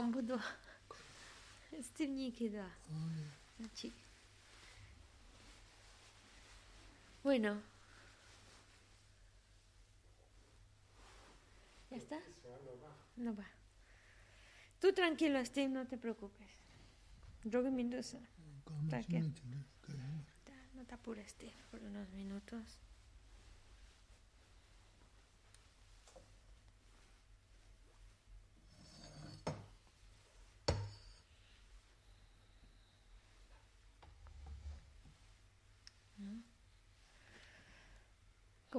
cómodo. Este da. Bueno. ¿Ya está? No va. Tú tranquilo, Steve, no te preocupes. Drogue Mendoza. No te apures, Steve, por unos minutos.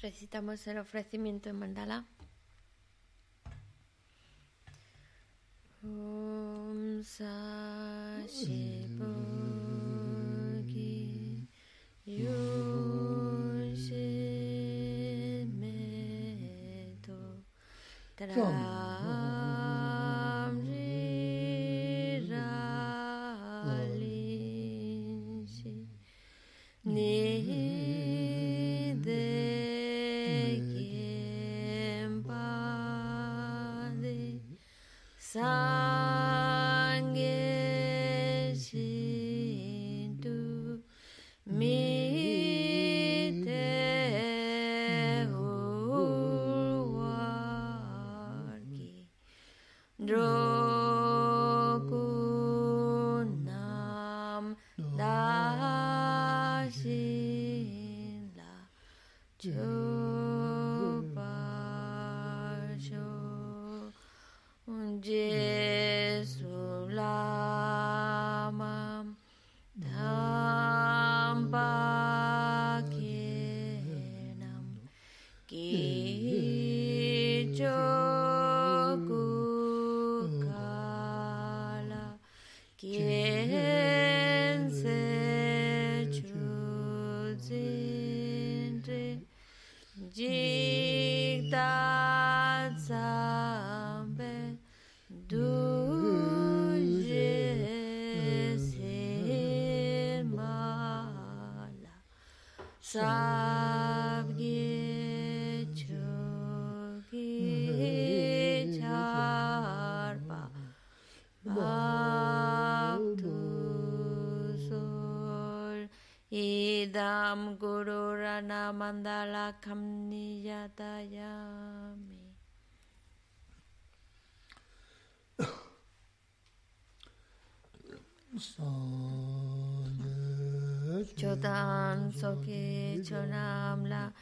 Recitamos el ofrecimiento en mandala. Chodan soki chonamla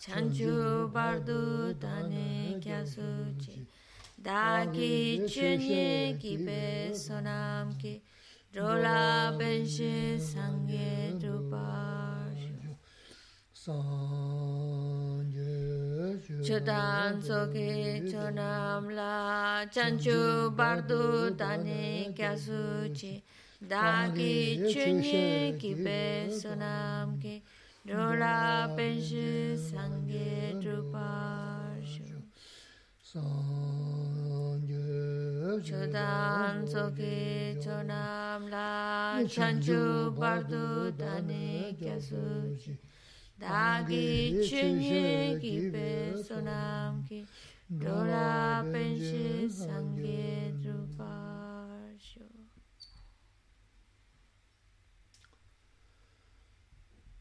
chanchu bardu tane kya suchi. Dagi chunye kipe sonam ki rola benshi sangye drupashu Chodan soki chonamla chanchu bardu tane kya suchi. 나기 주님 기배서 남기 롤라 벤시 상계 주바슈. 주단 속에 전함라 찬주 발도 다니 께수지. 나기 주님 기배서 남기 롤라 벤시 상계 주바슈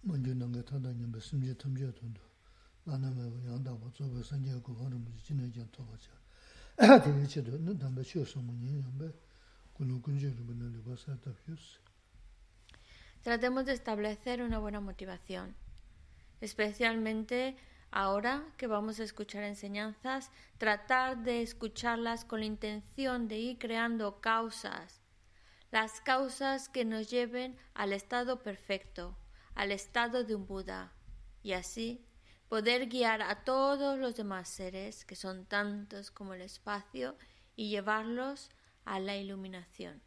먼저 남게 타다님 심지 탐지어 돈도 나나메 양다고 저거 선제 그 하는 무슨 진행자 도와줘. 아 되게 저도 는 담배 쉬어서 뭐니 담배 군우 군주를 보는 거 봤다 피스. Tratemos de establecer una buena motivación, especialmente ahora que vamos a escuchar enseñanzas, tratar de escucharlas con la intención de ir creando causas, las causas que nos lleven al estado perfecto, al estado de un Buda y así poder guiar a todos los demás seres, que son tantos como el espacio, y llevarlos a la iluminación.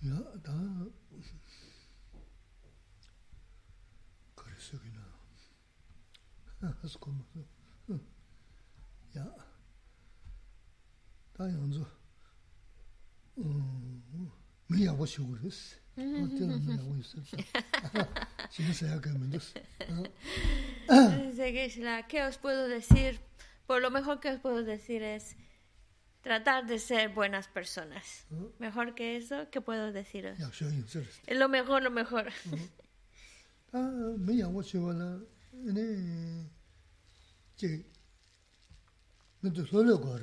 mīyā wā shī wā rīs, ¿qué os puedo decir? Por lo mejor que os puedo decir es tratar de ser buenas personas. Mejor que eso, ¿qué puedo deciros? Es lo mejor, lo mejor. mīyā wā shī wā rā, nē, jī, mīndu sō lō gā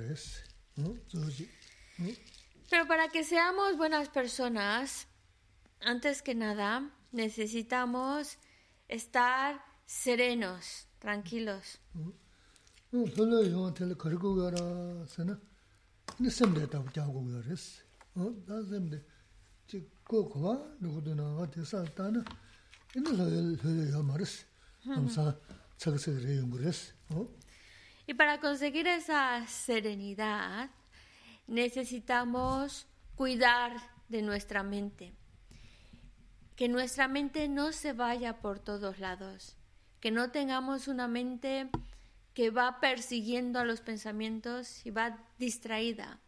pero para que seamos buenas personas, antes que nada, necesitamos estar serenos, tranquilos. Y para conseguir esa serenidad, necesitamos cuidar de nuestra mente. Que nuestra mente no se vaya por todos lados. Que no tengamos una mente que va persiguiendo a los pensamientos y va distraída.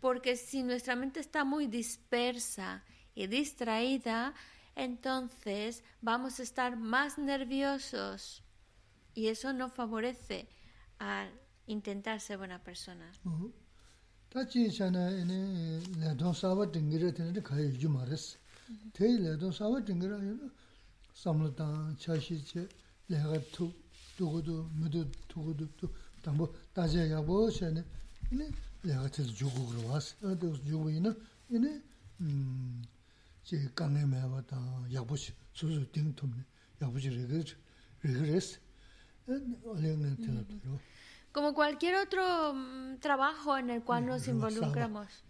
Porque si nuestra mente está muy dispersa y distraída, entonces vamos a estar más nerviosos y eso no favorece a intentar ser buena persona. Tā chī chāna lēdōng sāwa tīngira tīnirī kāyā yu mārēs. Tēi lēdōng sāwa tīngira yu samla tāng, chāshī chē, lēgā tū, tūgudu, mūdu, tūgudu, tū, tāmbō, tācā yāgbō chāni, yini lēgā tīr jūgu gurvās. Tēgūs jūgu yini, yini chī kāngē mēwa tāng, yāgbō chī, sūsū tīng tūmni, yāgbō chī rīgir, rīgir Como cualquier otro mm, trabajo en el cual nos involucramos.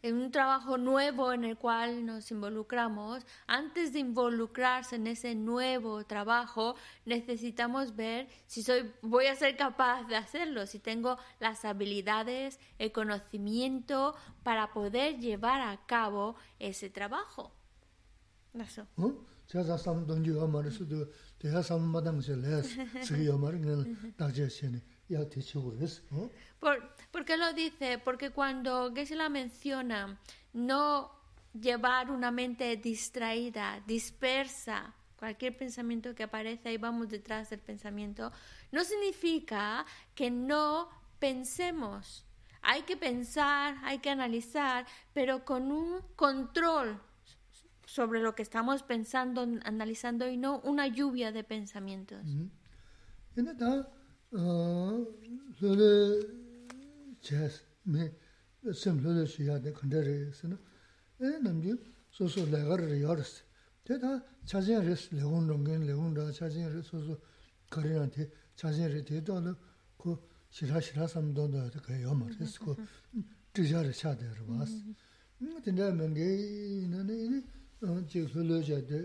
En un trabajo nuevo en el cual nos involucramos, antes de involucrarse en ese nuevo trabajo, necesitamos ver si soy, voy a ser capaz de hacerlo, si tengo las habilidades, el conocimiento para poder llevar a cabo ese trabajo. Eso. Por, ¿Por qué lo dice? Porque cuando Geshe-la menciona no llevar una mente distraída, dispersa, cualquier pensamiento que aparece, ahí vamos detrás del pensamiento, no significa que no pensemos. Hay que pensar, hay que analizar, pero con un control sobre lo que estamos pensando, analizando y no una lluvia de pensamientos. jī hūlū jā dī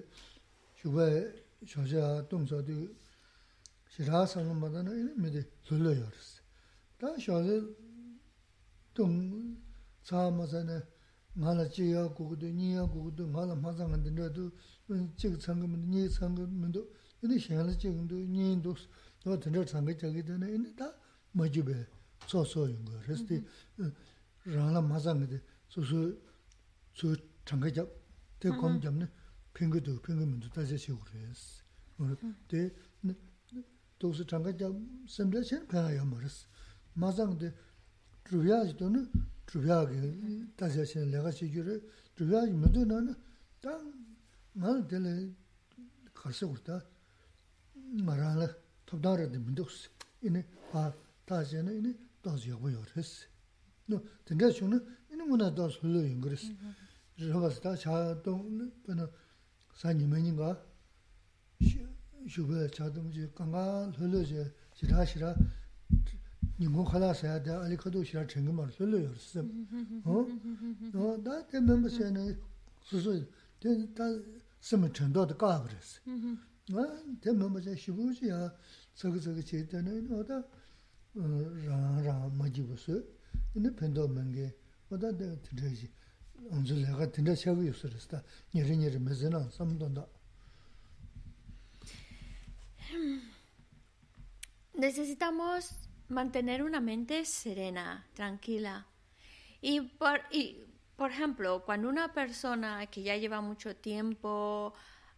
shūbā shōshā tōngsā dī shirā sāngā mātā nā yī mī dī hūlū yā rīs. Tā shōshā 동 사마자네 ngāla chīyā kukudu, nīyā kukudu, ngāla māsā ngā dindā tu, chīk tsāngā mīndu, nī tsāngā mīndu, inī shiāla chīk mīndu, nī ndu, nō dindā tsāngā chāgī dāna, inī tā mā jībē, tsō sō yunga, rēs tī, rāngā māsā ngā di, sō sō, sō tsāngā chāb, tē kōm chāb nī, pīngā tu, pīngā mīndu, tā chā chīk rēs. Tē, tō sō tsāngā chāb, sēmdā chēn pēngā yā mā rēs. Māsā ngā di, rūyā chī tō nī, 주변에 다시 신을 내가 시주를 주변에 모두 나는 땅 나는 될 가서 그렇다 말하는 톱다르데 문도스 이네 아 다시는 이네 다시 하고요 그랬어 너 근데 저는 이는 뭐나 더 설레인 그랬어 rāvās tā chā tōng, pēnā sā nīmē nīngā, shūbē chā tōng jī kāngā lō lō jī jirā shirā, nīngō khālā sāyā dā ālī khadō shirā chēngi mār lō lō yor sīm. Dā tē mēmbā sāyā nā sū sū, tē tā sīm chēndō tā kā bā rā sī. Tē mēmbā sāyā shībū jī yā sāgā sāgā chē tā nā yō dā rā rā mā jī bā sū, nā pēndō mēngi, wā dā tē rā jī. Necesitamos mantener una mente serena, tranquila. Y por, y, por ejemplo, cuando una persona que ya lleva mucho tiempo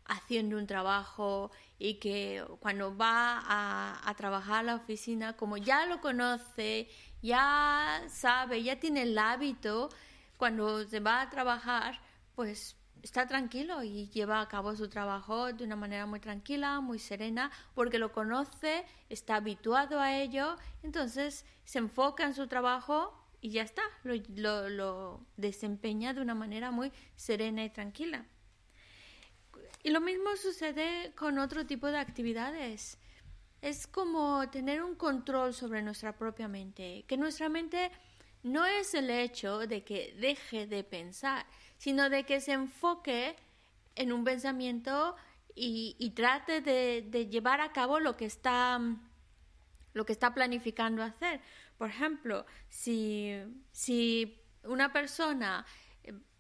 haciendo un trabajo y que cuando va a, a, trabajar a la oficina, como ya lo conoce, ya sabe, ya tiene el hábito, cuando se va a trabajar, pues está tranquilo y lleva a cabo su trabajo de una manera muy tranquila, muy serena, porque lo conoce, está habituado a ello, entonces se enfoca en su trabajo y ya está, lo, desempeña de una manera muy serena y tranquila. Y lo mismo sucede con otro tipo de actividades. Es como tener un control sobre nuestra propia mente, que nuestra mente no es el hecho de que deje de pensar, sino de que se enfoque en un pensamiento y, trate de, llevar a cabo lo que está lo que está planificando hacer. Por ejemplo, si, si una persona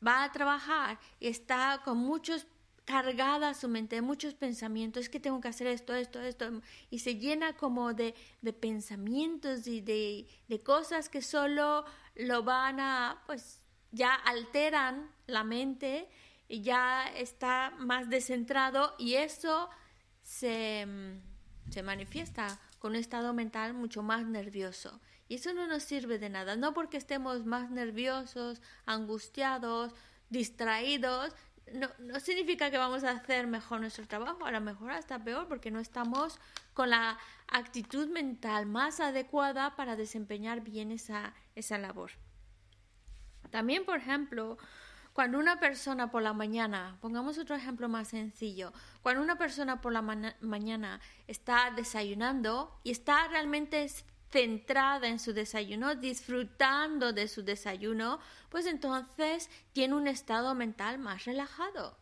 va a trabajar y está con muchos cargada su mente de muchos pensamientos, es que tengo que hacer esto, esto, esto, y se llena como de, de pensamientos y de, de, cosas que solo lo van a, pues, ya alteran la mente, y ya está más descentrado y eso se, se manifiesta con un estado mental mucho más nervioso. Y eso no nos sirve de nada, no porque estemos más nerviosos, angustiados, distraídos, no, no, significa que vamos a hacer mejor nuestro trabajo, a lo mejor hasta peor, porque no estamos con la actitud mental más adecuada para desempeñar bien esa, esa labor. También, por ejemplo, cuando una persona por la mañana, pongamos otro ejemplo más sencillo, cuando una persona por la mañana está desayunando y está realmente centrada en su desayuno, disfrutando de su desayuno, pues entonces tiene un estado mental más relajado.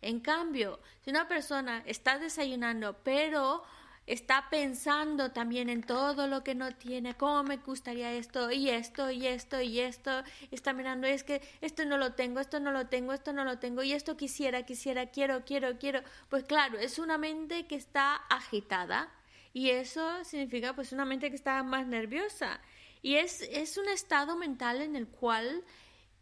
En cambio, si una persona está desayunando, pero está pensando también en todo lo que no tiene, cómo me gustaría esto y esto y esto y esto, está mirando, es que esto no lo tengo, esto no lo tengo, esto no lo tengo y esto quisiera, quisiera, quiero, quiero, quiero. Pues claro, es una mente que está agitada y eso significa pues una mente que está más nerviosa. Y es, es un estado mental en el cual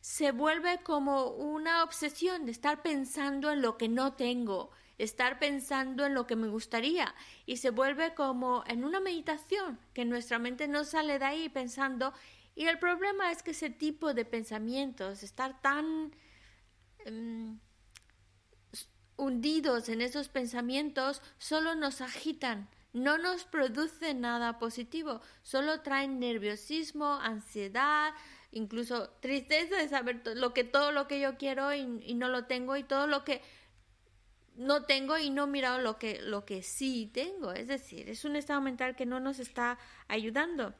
se vuelve como una obsesión de estar pensando en lo que no tengo estar pensando en lo que me gustaría y se vuelve como en una meditación que nuestra mente no sale de ahí pensando. Y el problema es que ese tipo de pensamientos, estar tan em, hundidos en esos pensamientos, solo nos agitan, no nos producen nada positivo, solo traen nerviosismo, ansiedad, incluso tristeza de saber lo que todo lo que yo quiero y no lo tengo y todo lo que no tengo y no mirado lo que, lo que sí tengo. Es decir, es un estado mental que no nos está ayudando.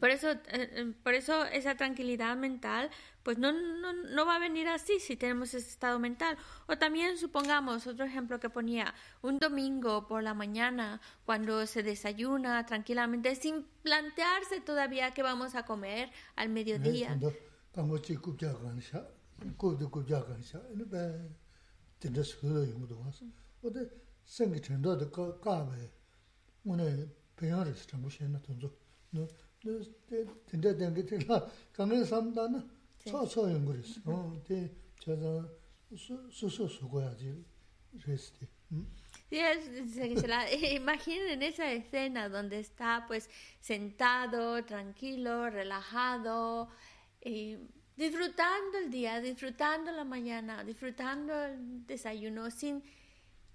Por eso, eh, eh, por eso esa tranquilidad mental, pues no, no, no, va a venir así si tenemos ese estado mental. O también supongamos, otro ejemplo que ponía, un domingo por la mañana, cuando se desayuna tranquilamente, sin plantearse todavía qué vamos a comer al mediodía. Tinte tenki tila kange samda na tsa tsa yungu resi. Te chaza su su su goya ji resi ti. Imaginen en esa escena donde está pues sentado, tranquilo, relajado, eh, disfrutando el día, disfrutando la mañana, disfrutando el desayuno, sin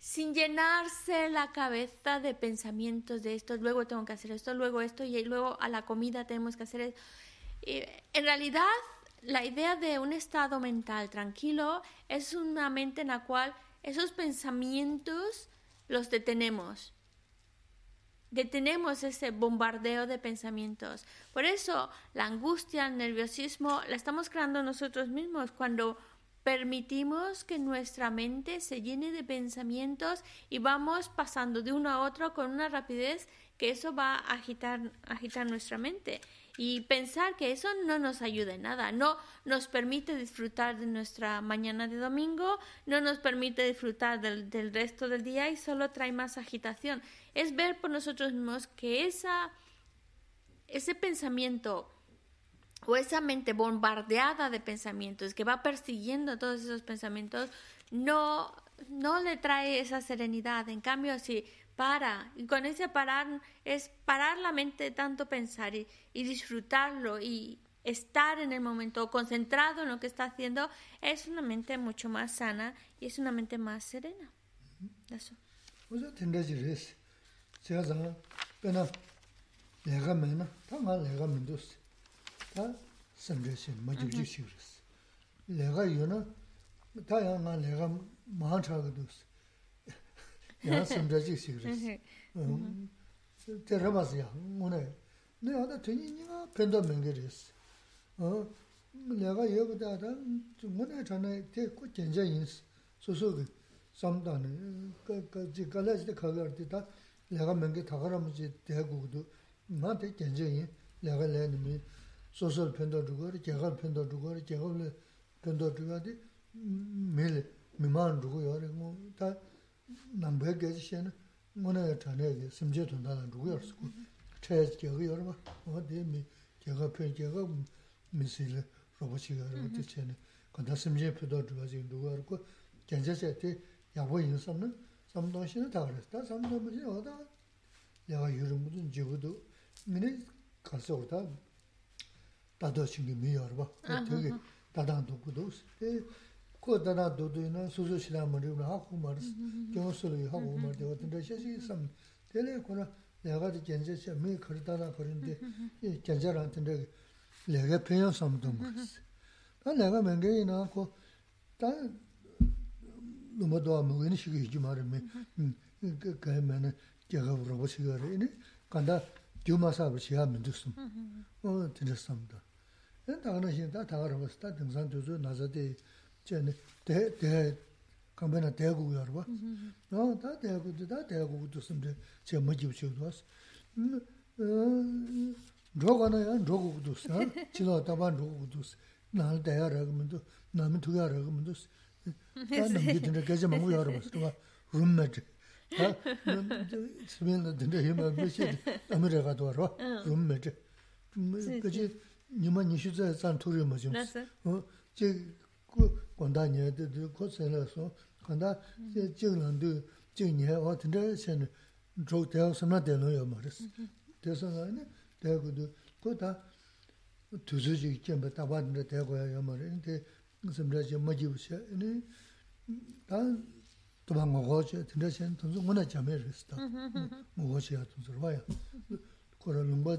sin llenarse la cabeza de pensamientos de esto, luego tengo que hacer esto, luego esto y luego a la comida tenemos que hacer esto. en realidad, la idea de un estado mental tranquilo es una mente en la cual esos pensamientos los detenemos. Detenemos ese bombardeo de pensamientos. Por eso la angustia, el nerviosismo, la estamos creando nosotros mismos cuando permitimos que nuestra mente se llene de pensamientos y vamos pasando de uno a otro con una rapidez que eso va a agitar, agitar nuestra mente. Y pensar que eso no nos ayuda en nada, no nos permite disfrutar de nuestra mañana de domingo, no nos permite disfrutar del, del resto del día y solo trae más agitación. Es ver por nosotros mismos que esa, ese pensamiento o esa mente bombardeada de pensamientos que va persiguiendo todos esos pensamientos, no, no le trae esa serenidad. En cambio, si para, y con ese parar es parar la mente de tanto pensar y, disfrutarlo y estar en el momento concentrado en lo que está haciendo, es una mente mucho más sana y es una mente más serena. Eso. 다 섬제신 마주지 시그스 내가 요나 다양한 내가 마한차가도 야 섬제지 시그스 음 테라바스야 오늘 내가 나 되니가 벤더 맹게리스 어. 내가 여보다다 중문에 전에 대고 견제인 소소그 삼다네 그그 갈라지데 가가르다 내가 맹게 다가라무지 대고도 나한테 견제인 내가 내는 소설 편도 두고 개가 편도 두고 개가 편도 두고디 밀 미만 두고 요래 뭐다 남배 계시는 뭐네 전에 심지어 돈다는 누구였어 체 개가 요래 봐 어디 미 개가 편 개가 미실 로봇이가 어디 체네 건다 심지어 편도 두고 지금 누구 알고 괜찮을 때 야보 인사는 삼도시는 다 그랬다 삼도시 어다 내가 요즘 무슨 지구도 미네 가서 오다 다도 신기 미여봐. 되게 다다도 구도스. 에 코 다다도 도이나 소소시라 머리로 하고 말스. 교수를 하고 말데 어떤 데시 섬 되레 코나 내가 이제 미 거르다나 거는데 이 견자한테 내가 편요 섬도 말스. 다 내가 맹게이나 코다 너무도 아무 의미 시기 좀 말면 그 그러면은 제가 물어보시고 그러니 간다 듀마사브 시하면 됐음. 어, 들었습니다. 엔 다가나 신다 다가라 버스타 등산 조조 나자데 제네 대 컴베나 대고 여러 봐. 어다 대고도 다 대고도 섬데 제 뭐지 붙여도 왔어. 음. 로가나야 로고도 써. 지도 다반 로고도 써. 날 대야라 그러면도 남은 두 개라 그러면도 나는 믿는 게 제가 뭐 여러 봐. 룸메트. 아, 스면도 된다 힘을 몇시 아메리카도 와라. 룸메트. 그지 nima nishu zaya zan turi ma zhung. Che gonda nye, ko sen la song, gonda jing lan du, jing nye, o tinda shen zhok deo samla deno yo ma res. Desa nga ine, deo gu du, ko ta tuzu jik jenpa taba tinda deo goya yo ma res, de samla je ma jibu she, ine, ta tuba nga go che, tinda shen tunzu nguna jame res ta, mm-hmm, mm-hmm. nga go che ya tunzu rwa ya. Kora lungpa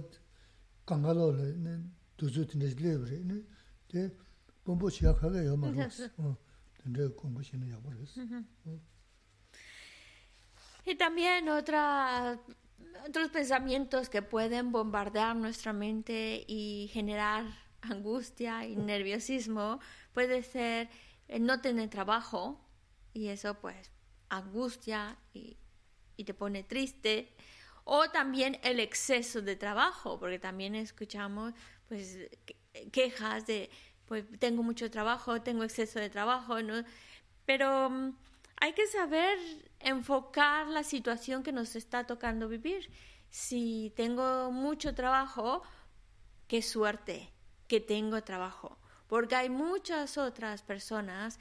kanga lo le, duzu tinte lebre, te gombo chiya kaga ya ma ros, tinte gombo chino ya ma ros. Y también otra otros pensamientos que pueden bombardear nuestra mente y generar angustia y nerviosismo puede ser no tener trabajo y eso pues angustia y, y, te pone triste. O también el exceso de trabajo porque también escuchamos pues quejas de pues tengo mucho trabajo tengo exceso de trabajo no pero mm, hay que saber enfocar la situación que nos está tocando vivir. Si tengo mucho trabajo, qué suerte que tengo trabajo, porque hay muchas otras personas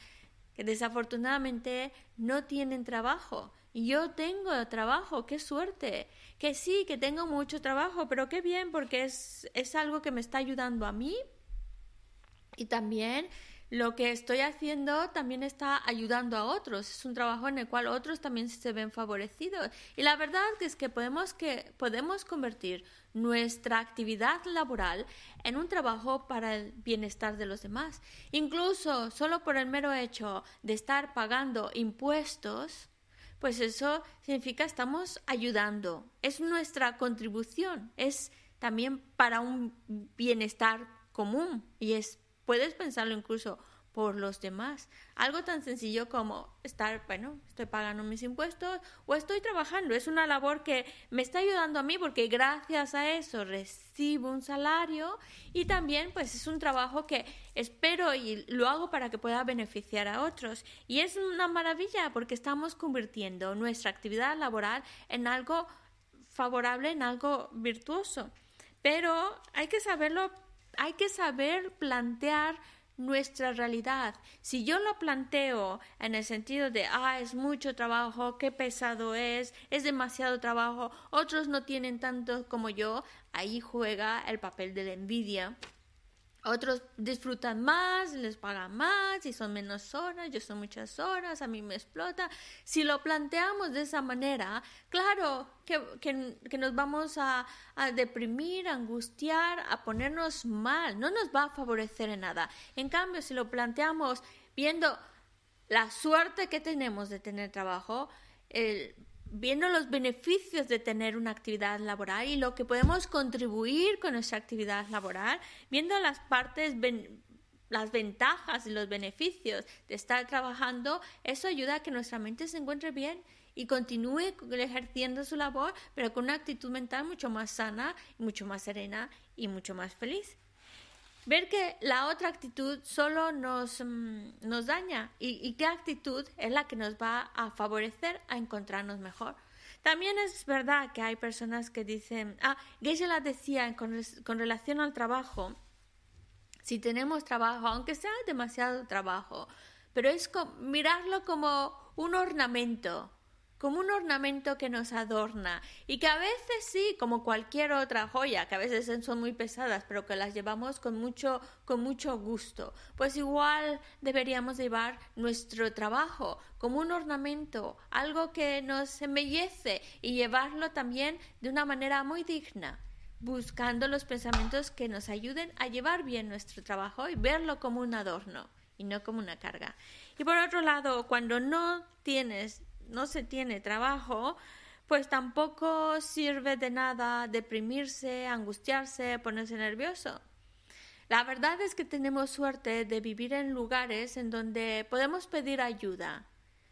que desafortunadamente no tienen trabajo. Yo tengo trabajo, qué suerte. Que sí, que tengo mucho trabajo, pero qué bien, porque es, es algo que me está ayudando a mí y también lo que estoy haciendo también está ayudando a otros. Es un trabajo en el cual otros también se ven favorecidos. Y la verdad es que podemos, que podemos convertir nuestra actividad laboral en un trabajo para el bienestar de los demás. Incluso solo por el mero hecho de estar pagando impuestos, pues eso significa estamos ayudando. Es nuestra contribución. Es también para un bienestar común y es Puedes pensarlo incluso por los demás. Algo tan sencillo como estar, bueno, estoy pagando mis impuestos o estoy trabajando. Es una labor que me está ayudando a mí porque gracias a eso recibo un salario y también pues es un trabajo que espero y lo hago para que pueda beneficiar a otros. Y es una maravilla porque estamos convirtiendo nuestra actividad laboral en algo favorable, en algo virtuoso. Pero hay que saberlo hay que saber plantear nuestra realidad. Si yo lo planteo en el sentido de, ah, es mucho trabajo, qué pesado es, es demasiado trabajo, otros no tienen tanto como yo, ahí juega el papel de la envidia otros disfrutan más, les pagan más y son menos horas, yo son muchas horas, a mí me explota. Si lo planteamos de esa manera, claro que, que, nos vamos a, a, deprimir, angustiar, a ponernos mal, no nos va a favorecer en nada. En cambio, si lo planteamos viendo la suerte que tenemos de tener trabajo, el viendo los beneficios de tener una actividad laboral y lo que podemos contribuir con nuestra actividad laboral, viendo las partes, las ventajas y los beneficios de estar trabajando, eso ayuda a que nuestra mente se encuentre bien y continúe ejerciendo su labor, pero con una actitud mental mucho más sana, mucho más serena y mucho más feliz ver que la otra actitud solo nos, mm, nos daña y, qué actitud es la que nos va a favorecer a encontrarnos mejor. También es verdad que hay personas que dicen, ah, la decía con, con relación al trabajo, si tenemos trabajo, aunque sea demasiado trabajo, pero es mirarlo como un ornamento, como un ornamento que nos adorna y que a veces sí, como cualquier otra joya, que a veces son muy pesadas, pero que las llevamos con mucho, con mucho gusto. Pues igual deberíamos llevar nuestro trabajo como un ornamento, algo que nos embellece y llevarlo también de una manera muy digna buscando los pensamientos que nos ayuden a llevar bien nuestro trabajo y verlo como un adorno y no como una carga. Y por otro lado, cuando no tienes no se tiene trabajo, pues tampoco sirve de nada deprimirse, angustiarse, ponerse nervioso. La verdad es que tenemos suerte de vivir en lugares en donde podemos pedir ayuda.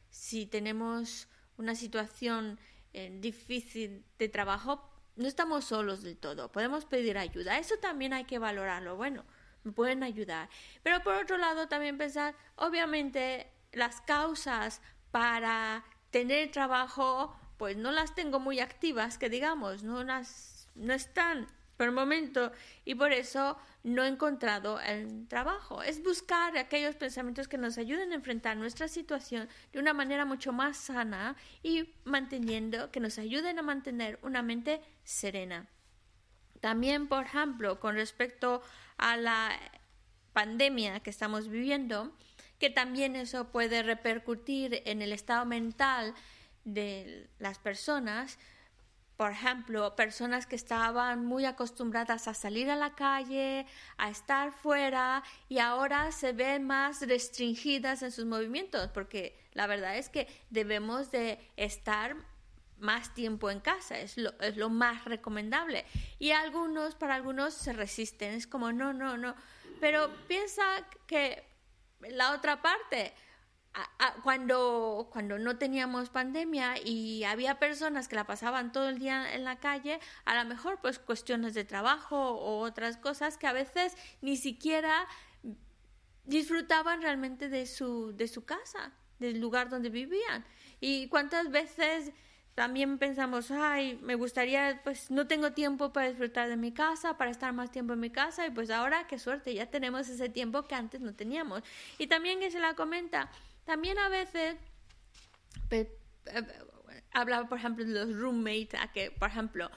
Si tenemos una situación eh, difícil de trabajo, no estamos solos del todo, podemos pedir ayuda. Eso también hay que valorarlo. Bueno, me pueden ayudar. Pero por otro lado, también pensar, obviamente, las causas para tener trabajo, pues no las tengo muy activas, que digamos, no, las, no están por el momento y por eso no he encontrado el trabajo. Es buscar aquellos pensamientos que nos ayuden a enfrentar nuestra situación de una manera mucho más sana y manteniendo, que nos ayuden a mantener una mente serena. También, por ejemplo, con respecto a la pandemia que estamos viviendo, que también eso puede repercutir en el estado mental de las personas. Por ejemplo, personas que estaban muy acostumbradas a salir a la calle, a estar fuera y ahora se ven más restringidas en sus movimientos, porque la verdad es que debemos de estar más tiempo en casa, es lo, es lo más recomendable. Y algunos, para algunos se resisten, es como, no, no, no. Pero piensa que la otra parte, cuando, cuando no teníamos pandemia y había personas que la pasaban todo el día en la calle, a lo mejor pues cuestiones de trabajo o otras cosas que a veces ni siquiera disfrutaban realmente de su, de su casa, del lugar donde vivían. Y cuántas veces también pensamos, ay, me gustaría, pues no tengo tiempo para disfrutar de mi casa, para estar más tiempo en mi casa, y pues ahora qué suerte, ya tenemos ese tiempo que antes no teníamos. Y también que se la comenta, también a veces eh, hablaba, por ejemplo, de los roommates, a que, por ejemplo,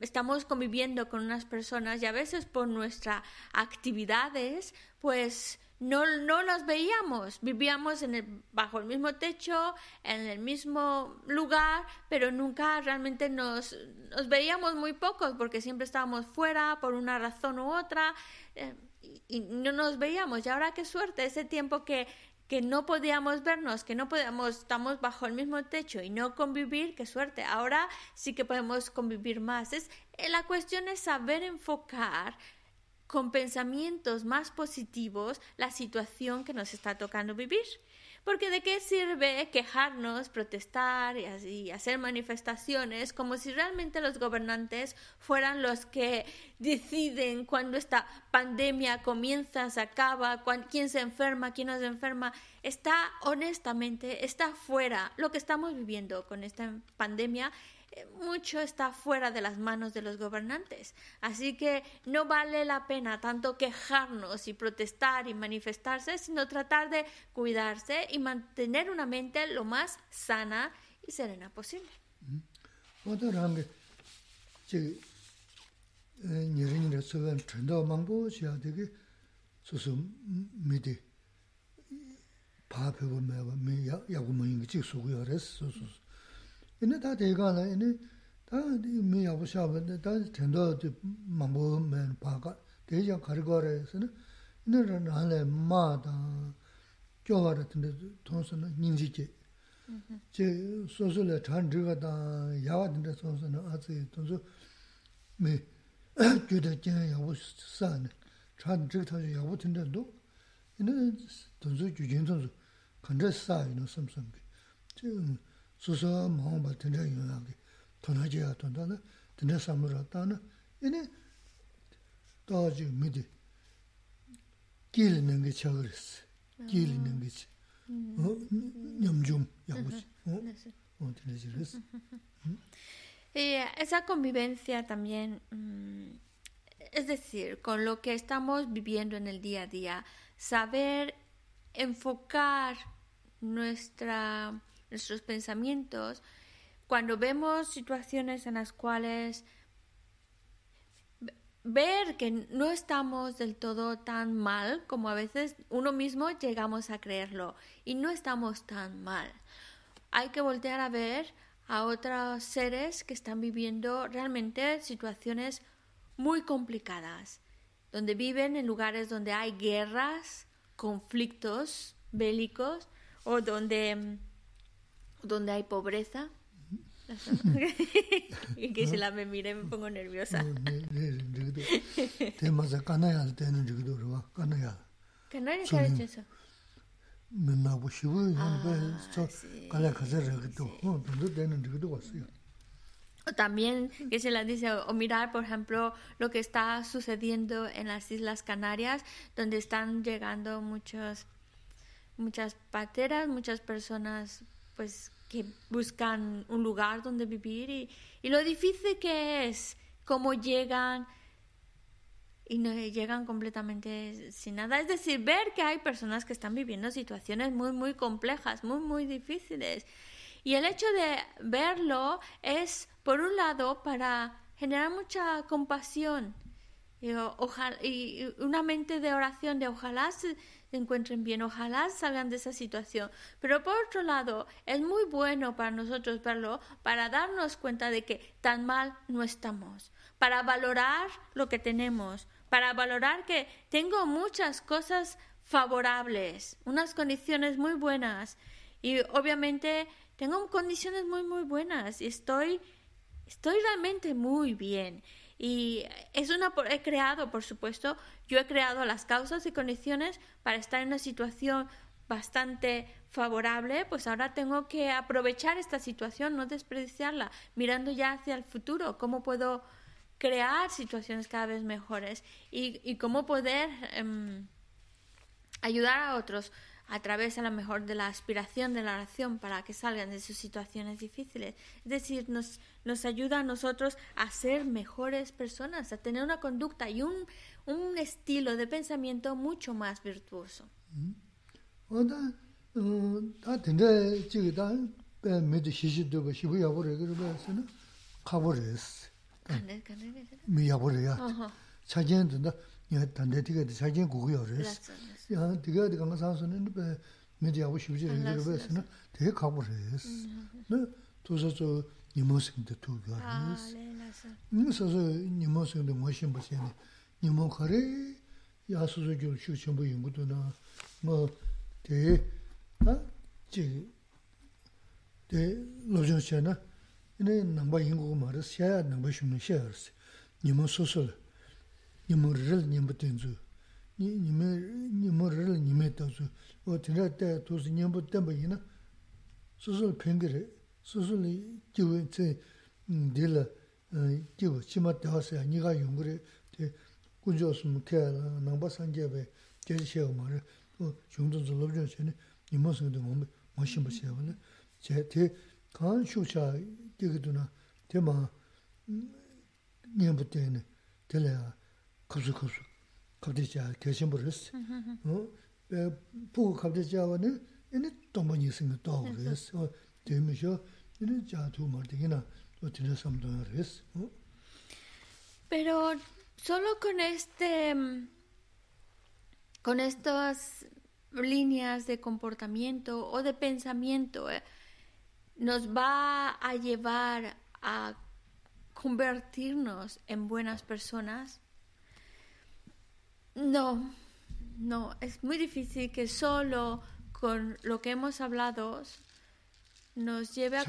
estamos conviviendo con unas personas y a veces por nuestras actividades, pues no, no los veíamos, vivíamos el, bajo el mismo techo, en el mismo lugar, pero nunca realmente nos, nos veíamos muy pocos porque siempre estábamos fuera por una razón u otra eh, y, no nos veíamos. Y ahora qué suerte, ese tiempo que, que no podíamos vernos, que no podíamos, estamos bajo el mismo techo y no convivir, qué suerte. Ahora sí que podemos convivir más. Es, eh, la cuestión es saber enfocar con pensamientos más positivos la situación que nos está tocando vivir. Porque de qué sirve quejarnos, protestar y, hacer manifestaciones como si realmente los gobernantes fueran los que deciden cuándo esta pandemia comienza, se acaba, quién se enferma, quién no se enferma. Está honestamente, está fuera. Lo que estamos viviendo con esta pandemia mucho está fuera de las manos de los gobernantes. Así que no vale la pena tanto quejarnos y protestar y manifestarse, sino tratar de cuidarse y mantener una mente lo más sana y serena posible. ene ta dega la ene ta mi yabu shaba ta tendo mambu men paka deja karigo re esene ene rana hale maa ta kyowa ra tende tonso na ninji che. Mm-hmm. Che soso le chan dhiga ta yawa tende tonso na atsi tonso me gyuda jen yabu sa ne chan dhiga ta yabu tende do ene tonso gyujin tonso kandre sa ino samsamgi che na, chān chī kā tā yāpu tēndā dō, ene tōng sō gyō jian tōng sō, kāndā sā yā na sām sām kī. sūsā māngā bā tēndā yuñā kī tōnā jīyā tōndā nā tēndā samurā tā nā yinī tā jī mīdī kīli nāngi chāgā rīs kīli nāngi chī ñam yum yāgu chī tēndā jī rīs Esa convivencia también, mm, es decir, con lo que estamos viviendo en el día a día, saber enfocar nuestra nuestros pensamientos, cuando vemos situaciones en las cuales ver que no estamos del todo tan mal como a veces uno mismo llegamos a creerlo y no estamos tan mal. Hay que voltear a ver a otros seres que están viviendo realmente situaciones muy complicadas, donde viven en lugares donde hay guerras, conflictos bélicos o donde donde hay pobreza. y que si la me mire me pongo nerviosa. Canaya qué ha dicho eso? O también que se la dice, o mirar, por ejemplo, lo que está sucediendo en las Islas Canarias, donde están llegando muchos, muchas pateras, muchas personas pues que buscan un lugar donde vivir y, y lo difícil que es, cómo llegan y no llegan completamente sin nada. Es decir, ver que hay personas que están viviendo situaciones muy, muy complejas, muy, muy difíciles. Y el hecho de verlo es, por un lado, para generar mucha compasión y, ojalá, y una mente de oración de ojalá encuentren bien. Ojalá salgan de esa situación. Pero por otro lado, es muy bueno para nosotros verlo, para darnos cuenta de que tan mal no estamos, para valorar lo que tenemos, para valorar que tengo muchas cosas favorables, unas condiciones muy buenas. Y obviamente tengo condiciones muy, muy buenas y estoy, estoy realmente muy bien. Y es una, he creado, por supuesto, yo he creado las causas y condiciones para estar en una situación bastante favorable, pues ahora tengo que aprovechar esta situación, no desperdiciarla, mirando ya hacia el futuro, cómo puedo crear situaciones cada vez mejores y, cómo poder em, ayudar a otros a través a lo mejor de la aspiración de la oración para que salgan de sus situaciones difíciles. Es decir, nos, nos ayuda a nosotros a ser mejores personas, a tener una conducta y un, un estilo de pensamiento mucho más virtuoso. 야 단대 되게 자긴 고고요 그래서 야 되게 되게 가서 사서는 그 미디어하고 싶지 이거 그래서는 되게 가고 그래서 네 도서서 니모스인데 또 그래서 그래서 니모스인데 뭐신 보세요 니모 거래 야수저 줄 쉬고 연구도나 뭐대 아? 지 대, 로저잖아. 이네 넘바 인고 말을 해야 넘바 쉬면 쉬어야 니모 소설 nimu ril nimu tenzu, nimu ril nimu tenzu, o tenra taya tosi nimu tenpa ina, susul pengiri, susul jiwa tse dila jiwa shima tewa saya niga yungiri, te kunjo sumu kaya nangpa sangya bay, jaji shaya mara, o yungdun zu lobzhan shani, nimu sangdo ngombe, mashimba shaya wala, che te kaan shuksha digiduna, te maa nimu teni, tila Pero solo con este, con estas líneas de comportamiento o de pensamiento, eh, nos va a llevar a convertirnos en buenas personas no, no, es muy difícil que solo con lo que hemos hablado nos lleve a...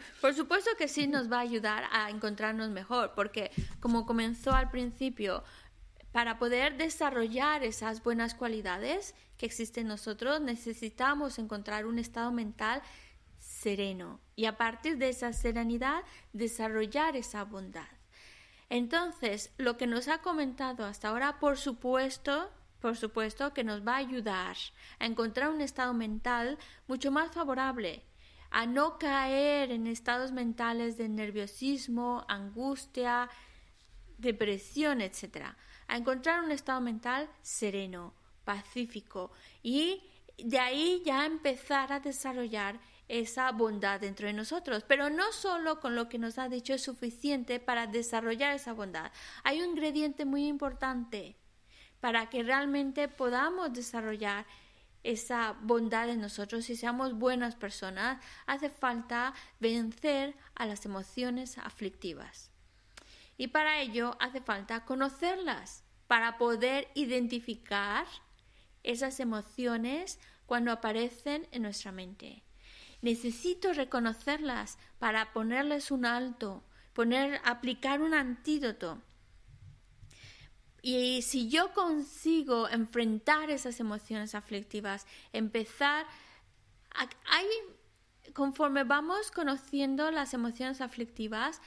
Por, supuesto que sí nos va a ayudar a encontrarnos mejor, porque como comenzó al principio, para poder desarrollar esas buenas cualidades que existen en nosotros, necesitamos encontrar un estado mental sereno y a partir de esa serenidad desarrollar esa bondad. Entonces, lo que nos ha comentado hasta ahora, por supuesto, por supuesto que nos va a ayudar a encontrar un estado mental mucho más favorable, a no caer en estados mentales de nerviosismo, angustia, depresión, etc. A encontrar un estado mental sereno, pacífico y de ahí ya empezar a desarrollar esa bondad dentro de nosotros. Pero no solo con lo que nos ha dicho es suficiente para desarrollar esa bondad. Hay un ingrediente muy importante para que realmente podamos desarrollar esa bondad en nosotros y seamos buenas personas, hace falta vencer a las emociones aflictivas. Y para ello hace falta conocerlas, para poder identificar esas emociones cuando aparecen en nuestra mente. Necesito reconocerlas para ponerles un alto, poner, aplicar un antídoto. Y si yo consigo enfrentar esas emociones aflictivas, empezar, conforme vamos conociendo las emociones aflictivas,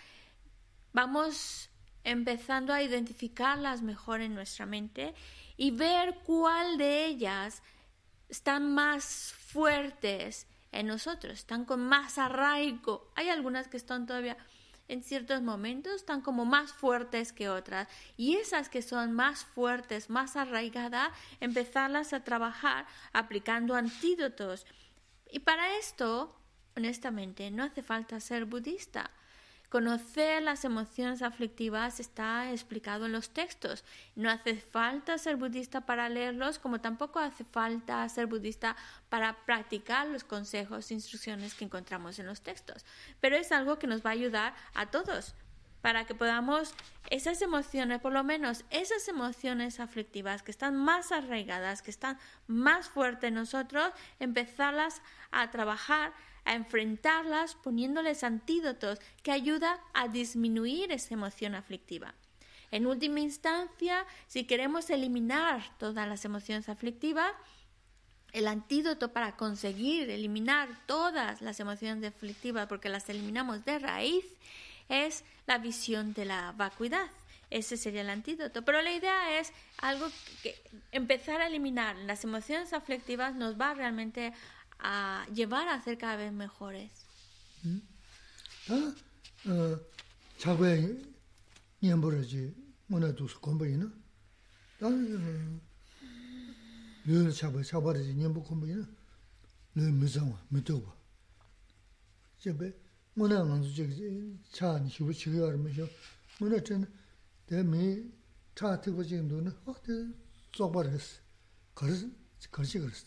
vamos empezando a identificarlas mejor en nuestra mente y ver cuál de ellas están más fuertes en nosotros, están con más arraigo. Hay algunas que están todavía en ciertos momentos, están como más fuertes que otras. Y esas que son más fuertes, más arraigadas, empezarlas a trabajar aplicando antídotos. Y para esto, honestamente, no hace falta ser budista. Conocer las emociones aflictivas está explicado en los textos. No hace falta ser budista para leerlos, como tampoco hace falta ser budista para practicar los consejos e instrucciones que encontramos en los textos. Pero es algo que nos va a ayudar a todos. para que podamos esas emociones, por lo menos esas emociones aflictivas que están más arraigadas, que están más fuertes en nosotros, empezarlas a trabajar, a enfrentarlas poniéndoles antídotos que ayuda a disminuir esa emoción aflictiva. En última instancia, si queremos eliminar todas las emociones aflictivas, el antídoto para conseguir eliminar todas las emociones aflictivas, porque las eliminamos de raíz, es la visión de la vacuidad. Ese sería el antídoto. Pero la idea es algo que empezar a eliminar las emociones aflictivas nos va realmente a llevar a ser cada vez mejores. 아 자고에 년버지 뭐나 두스 공부이나 나는 늘 잡아 잡아지 년부 공부이나 늘 무상화 무도고 제베 뭐나 만수 저기 차니 휴부 지겨 알면서 뭐나 전 대미 차 뜨고 지금도는 어때 쪼버스 거르스 거르시 거르스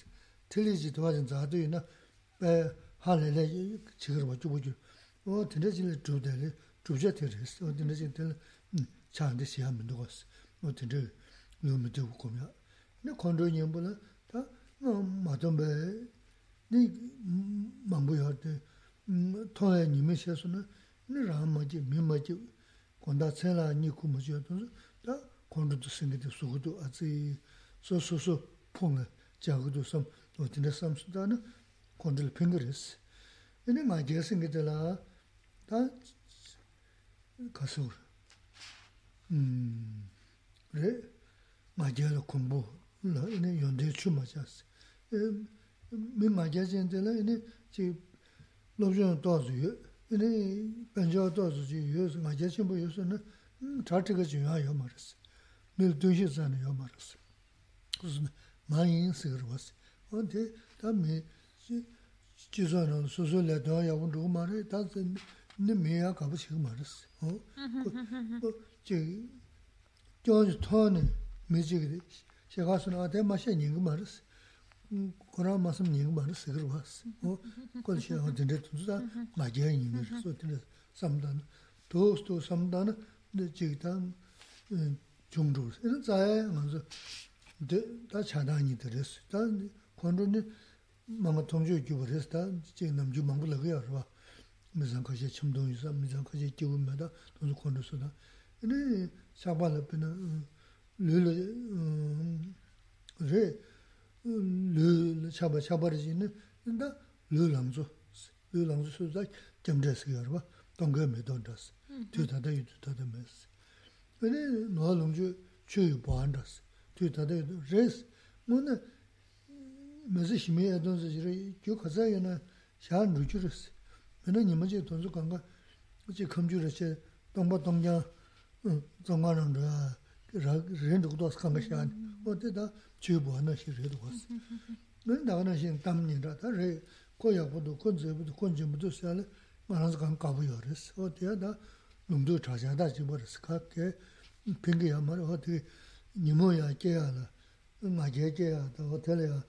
틀리지 도와진 자도 있나? 에 하늘에 지금 뭐 주고 어 된다질 주대를 주제 되겠어. 어 된다질 될 차한테 시하면 되겠어. 뭐 된다 너무 되고 거면 내 건조님 보는 다 맞던배 네 망부야 때 토에 님이 셔서는 네 라마지 미마지 건다 셀라 니고 뭐죠 다 건조도 생기도 수고도 아지. 소소소 퐁 자고도 섬 노진의 삼순다는 콘들 핑거스 얘네 맞게 생기더라 다 가서 음 그래 맞게로 공부 나 얘네 연대 추마자스 에 맞게진들라 얘네 지 로전 도즈 얘네 반저 도즈 지 요스 맞게 뭐 요스는 차트가 중요해요 말았어 밀 두시잖아요 말았어 무슨 많이 쓰러 왔어 on te ta me jizo rang susu le dewa ya wun rugu ma re, ta ne me ya kabu shiga ma rasi. Chigi, gyoji to ne me chigi de, shiga suna ate ma she nyingi ma rasi, kora ma sam nyingi eh, ma rasi kiri wasi. Kodi shiga on dinde tunzu ta ma jaya nyingi rasi, o dinde samdana. Tos to samdana, chigi ta chungzhu rasi. Ina zaya nganzu, ta chadani de rasi, ta 권론이 뭔가 통주 주고 그랬다. 지금 남주 망불을 해요. 봐. 무슨 것이 침동 있어. 무슨 것이 기분마다 돈 권도서다. 근데 사발을 빼는 lū rē, lū chabā chabā rī jīne, dā lū lāngzū, lū lāngzū sū dā kiam rē sī yār bā, tōnggā mē tōng dā sī, tū tātā yu tū tātā mē sī. Wē nē, nō lōngzū chū yu bān dā sī, tū tātā yu tū rē sī, mō nē, mē sī shī mē yā tōng sī jirē, kio khasā yu mazi shimi ya donzi zhiri, gyo kaza ya na shaa nuju rasi. Mena nima zi donzi kanga, zi kamju rasi, dongpa dongya, eh, zonga rang ra, rin dhukudu wasi kanga shaa, mm-hmm. o te da chubu wana shi rido wasi. Mm-hmm. Mena daga na shi tam nira, ta ri, ko ya budu, kon zi budu, kon zi budu siya li, ma ranzi kanga kabu ya rasi. O te ya da nungdu chasha da jibo rasi, ka ke pingi ya mara, o te nimo ya ke ya la, nga ke ke ya, da o tele ya,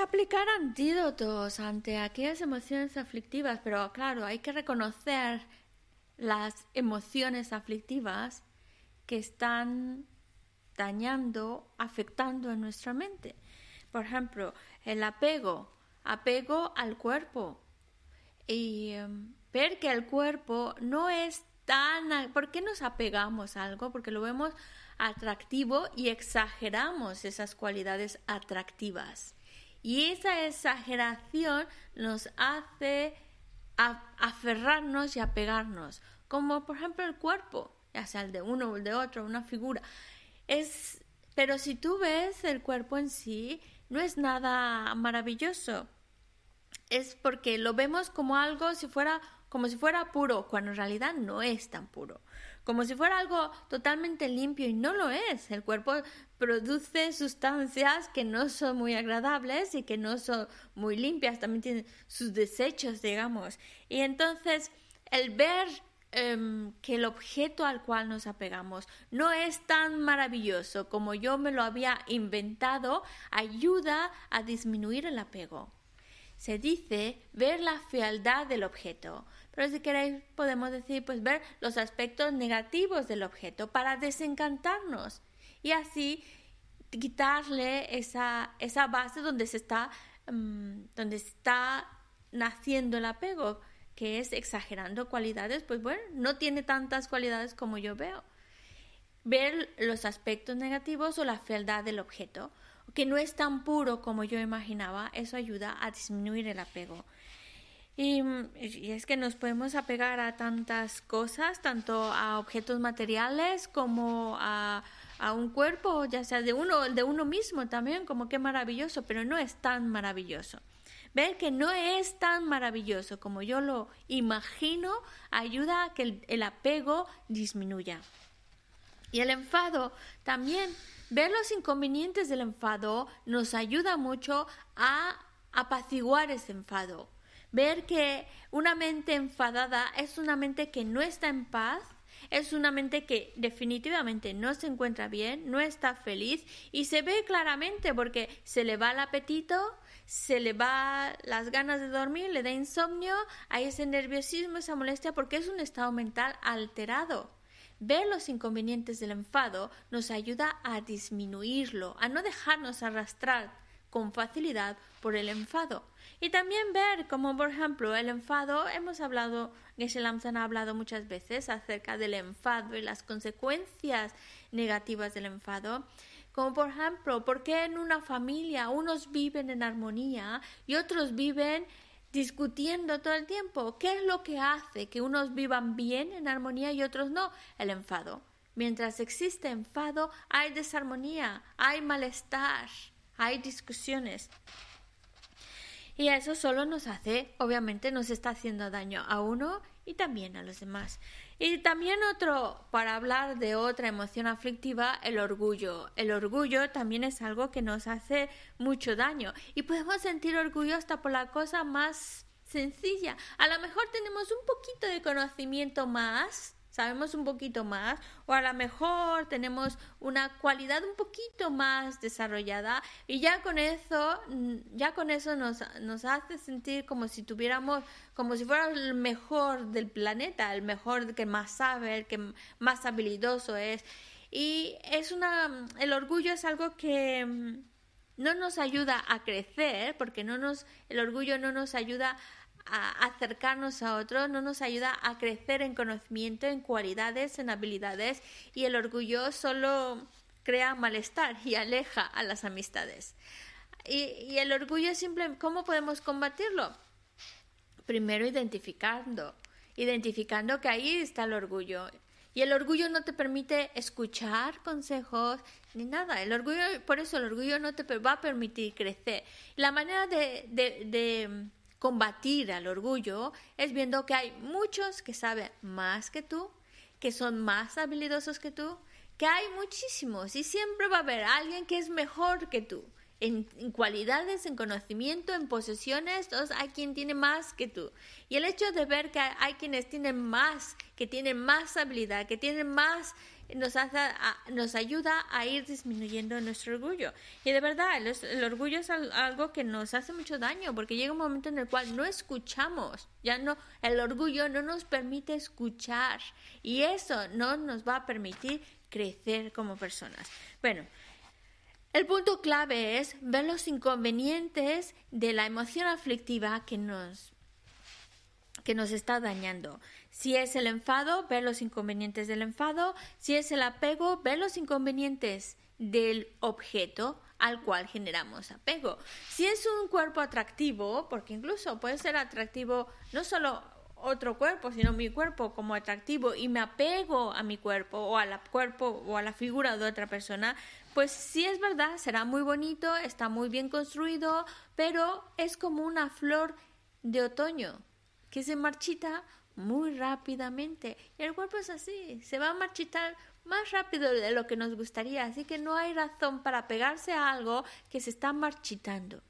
Aplicar antídotos ante aquellas emociones aflictivas, pero claro, hay que reconocer las emociones aflictivas que están dañando, afectando en nuestra mente. Por ejemplo, el apego, apego al cuerpo. Y em, ver que el cuerpo no es tan... ¿Por qué nos apegamos a algo? Porque lo vemos atractivo y exageramos esas cualidades atractivas. Y esa exageración nos hace aferrarnos y apegarnos, como por ejemplo el cuerpo, ya sea el de uno o el de otro, una figura. Es, pero si tú ves el cuerpo en sí, no es nada maravilloso. Es porque lo vemos como algo si fuera como si fuera puro, cuando en realidad no es tan puro como si fuera algo totalmente limpio y no lo es. El cuerpo produce sustancias que no son muy agradables y que no son muy limpias, también tiene sus desechos, digamos. Y entonces el ver em, que el objeto al cual nos apegamos no es tan maravilloso como yo me lo había inventado, ayuda a disminuir el apego. Se dice ver la fealdad del objeto, pero si queréis podemos decir pues ver los aspectos negativos del objeto para desencantarnos y así quitarle esa, esa base donde se está em, donde está naciendo el apego que es exagerando cualidades, pues bueno, no tiene tantas cualidades como yo veo. Ver los aspectos negativos o la fealdad del objeto, que no es tan puro como yo imaginaba, eso ayuda a disminuir el apego. Y, es que nos podemos apegar a tantas cosas, tanto a objetos materiales como a, un cuerpo, ya sea de uno, de uno mismo también, como que maravilloso, pero no es tan maravilloso. Ver que no es tan maravilloso como yo lo imagino ayuda a que el, apego disminuya. Y el enfado también, ver los inconvenientes del enfado nos ayuda mucho a apaciguar ese enfado. Ver que una mente enfadada es una mente que no está en paz, es una mente que definitivamente no se encuentra bien, no está feliz y se ve claramente porque se le va el apetito, se le va las ganas de dormir, le da insomnio, hay ese nerviosismo, esa molestia, porque es un estado mental alterado. Ver los inconvenientes del enfado nos ayuda a disminuirlo, a no dejarnos arrastrar con facilidad por el enfado. Y también ver como, por ejemplo, el enfado, hemos hablado, Geshe Lamsan ha hablado muchas veces acerca del enfado y las consecuencias negativas del enfado. Como por ejemplo, ¿por qué en una familia unos viven en armonía y otros viven discutiendo todo el tiempo? ¿Qué es lo que hace que unos vivan bien en armonía y otros no? El enfado. Mientras existe enfado, hay desarmonía, hay malestar, hay discusiones. Y eso solo nos hace, obviamente nos está haciendo daño a uno y también a los demás. Y también otro, para hablar de otra emoción aflictiva, el orgullo. El orgullo también es algo que nos hace mucho daño y podemos sentir orgullo hasta por la cosa más sencilla. A lo mejor tenemos un poquito de conocimiento más sabemos un poquito más o a lo mejor tenemos una cualidad un poquito más desarrollada y ya con eso mm, ya con eso nos, nos hace sentir como si tuviéramos como si fuera el mejor del planeta el mejor que más sabe el que más habilidoso es. Y es una el orgullo es algo que mm, no nos ayuda a crecer porque no nos el orgullo no nos ayuda a acercarnos a otros, no nos ayuda a crecer en conocimiento, en cualidades, en habilidades y el orgullo solo crea malestar y aleja a las amistades. Y, el orgullo simple, ¿cómo podemos combatirlo? Primero identificando, identificando que ahí está el orgullo. Y el orgullo no te permite escuchar consejos ni nada. El orgullo, por eso el orgullo no te va a permitir crecer. La manera de combatir al orgullo es viendo que hay muchos que saben más que tú, que son más habilidosos que tú, que hay muchísimos y siempre va a haber alguien que es mejor que tú. En, cualidades, en conocimiento, en posesiones, todos hay quien tiene más que tú. Y el hecho de ver que hay quienes tienen más, que tienen más habilidad, que tienen más nos, hace, nos ayuda a ir disminuyendo nuestro orgullo. Y de verdad, el, orgullo es algo que nos hace mucho daño porque llega un momento en el cual no escuchamos, ya no, el orgullo no nos permite escuchar y eso no nos va a permitir crecer como personas. Bueno, el punto clave es ver los inconvenientes de la emoción aflictiva que nos, que nos está dañando. Si es el enfado, ver los inconvenientes del enfado. Si es el apego, ver los inconvenientes del objeto al cual generamos apego. Si es un cuerpo atractivo, porque incluso puede ser atractivo no solo otro cuerpo, sino mi cuerpo como atractivo y me apego a mi cuerpo o a la cuerpo o a la figura de otra persona, pues sí es verdad, será muy bonito, está muy bien construido, pero es como una flor de otoño que se marchita muy rápidamente. Y el cuerpo es así, se va a marchitar más rápido de lo que nos gustaría, así que no hay razón para pegarse a algo que se está marchitando.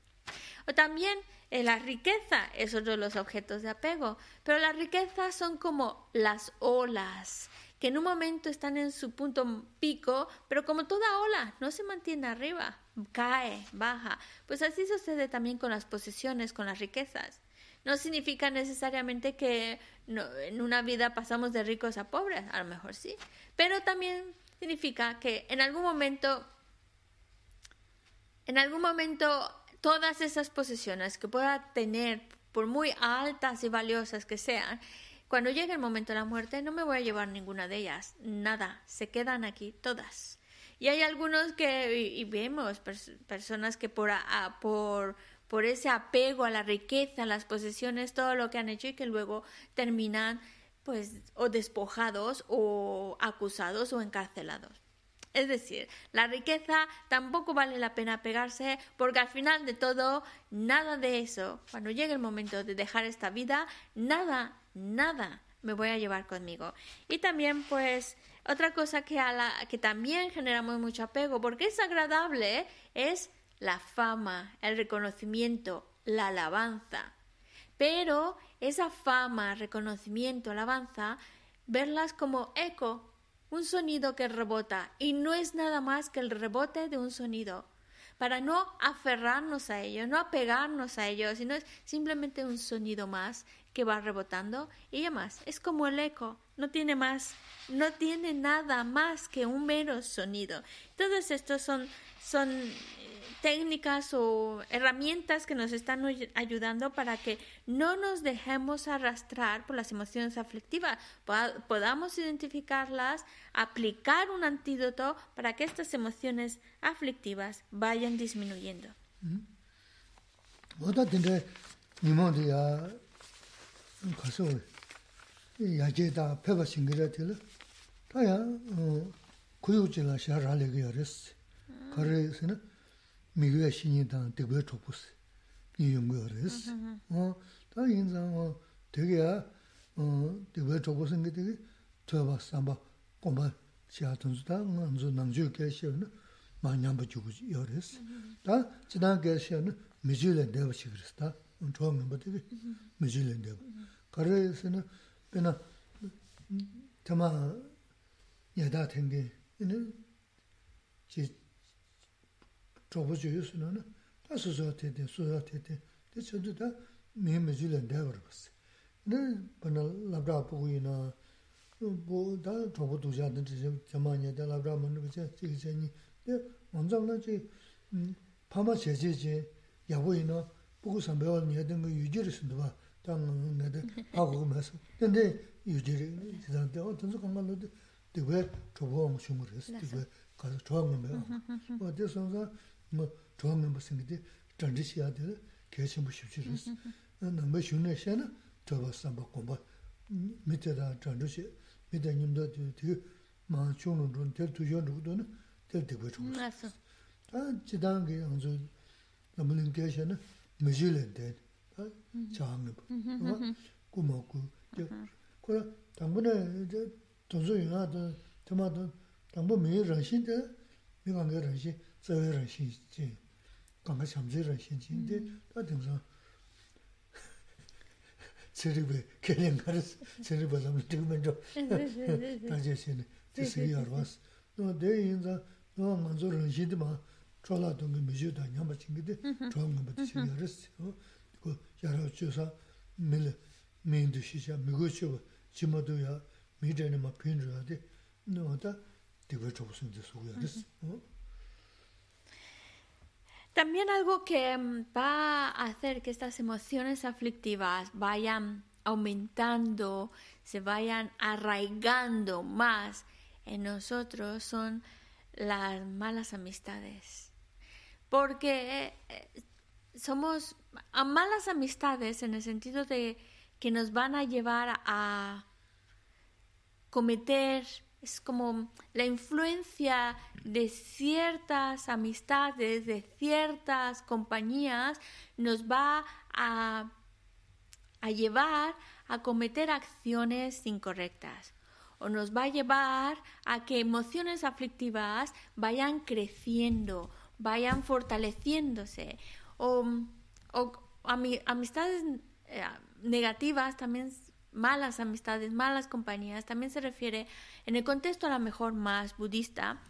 O también eh, la riqueza es otro de los objetos de apego, pero las riquezas son como las olas, que en un momento están en su punto pico, pero como toda ola, no se mantiene arriba, cae, baja. Pues así sucede también con las posesiones, con las riquezas. No significa necesariamente que en una vida pasamos de ricos a pobres, a lo mejor sí, pero también significa que en algún momento, en algún momento todas esas posesiones que pueda tener, por muy altas y valiosas que sean, cuando llegue el momento de la muerte no me voy a llevar ninguna de ellas, nada, se quedan aquí todas. Y hay algunos que, y, vemos personas que por, por, por ese apego a la riqueza, a las posesiones, todo lo que han hecho y que luego terminan pues o despojados o acusados o encarcelados. Es decir, la riqueza tampoco vale la pena pegarse porque al final de todo, nada de eso, cuando llegue el momento de dejar esta vida, nada, nada me voy a llevar conmigo. Y también pues otra cosa que, a la, que también generamos mucho apego porque es agradable es la fama, el reconocimiento, la alabanza. Pero esa fama, reconocimiento, alabanza, verlas como eco, un sonido que rebota y no es nada más que el rebote de un sonido, para no aferrarnos a ello, no apegarnos a ello, sino es simplemente un sonido más que va rebotando y además es como el eco, no tiene más, no tiene nada más que un mero sonido. Todos estos son, son técnicas o herramientas que nos están ayudando para que no nos dejemos arrastrar por las emociones aflictivas, podamos identificarlas, aplicar un antídoto para que estas emociones aflictivas vayan disminuyendo. 미규의 신이 다 되게 좋고스 이 연구를 어 다인자 어 되게 어 되게 좋고스 게 되게 저봐 삼바 공부 시아던스다 먼저 남주 계시는 많이 안 붙이고 열었어 다 지난 계시는 미줄에 되어시 그랬다 좋은 거 되게 미줄에 되어 그래서는 배나 tama yada tengi, ina chobo cho yu su na chobo jo yu suna na, ta suzo tete, suzo tete, te chandu ta mihima jilan dabar basi. Na pana labda pukuyi na, ta chobo duja dante jama nye, ta labda mandu bacha, chigi chanyi, te wanzang na chi pama che che che, yabo yi na, puku sambewa nye denge yujiri sunduwa, ta nga de pakuku mesa, dende yujiri, chidante, o tanzu kanga lo de, dikwe chobo wang shungu resi, dikwe kaza chobo nga mewa. O te sanza, 뭐 좋은 멤버 생기데 전지시야 돼 계신 분 쉽지르스 너무 쉬는 시에는 저거 삼바 공부 밑에다 전지시 밑에 님도 되게 막 좋은 좀될 두jon 누구도는 될 되고 좀 맞어 다 지단게 언제 너무 계셔는 무질인데 다 장을 어 고마고 그 당분에 이제 돈소이나도 토마토 당분 매일 러신데 미간 게 러신 tsawera shinji, ganga shamzera shinji, ndi mm. ta tingsa tsiribwe kenyan karis, tsiribwe zamla tingmenjo, tangje shini, tisiri arwas. Nwa de yinza, nwa nganzo ranshinti ma chola dungi mizhu da nyamba chingidi, mm-hmm. chola ngamba tisiri aris. Ko yara chosa mili, mindu shisha, migo chiwa, chimadu ya, midani ma pinru ya di, nwa ta tigwe chokusundi sugu ya aris. Mm-hmm. También algo que mm, va a hacer que estas emociones aflictivas vayan aumentando, se vayan arraigando más en nosotros son las malas amistades. Porque eh, somos a malas amistades en el sentido de que nos van a llevar a cometer es como la influencia de ciertas amistades, de ciertas compañías, nos va a, llevar a cometer acciones incorrectas o nos va a llevar a que emociones aflictivas vayan creciendo, vayan fortaleciéndose. O o amistades eh, negativas también malas amistades, malas compañías, también se refiere en el contexto a lo mejor más budista,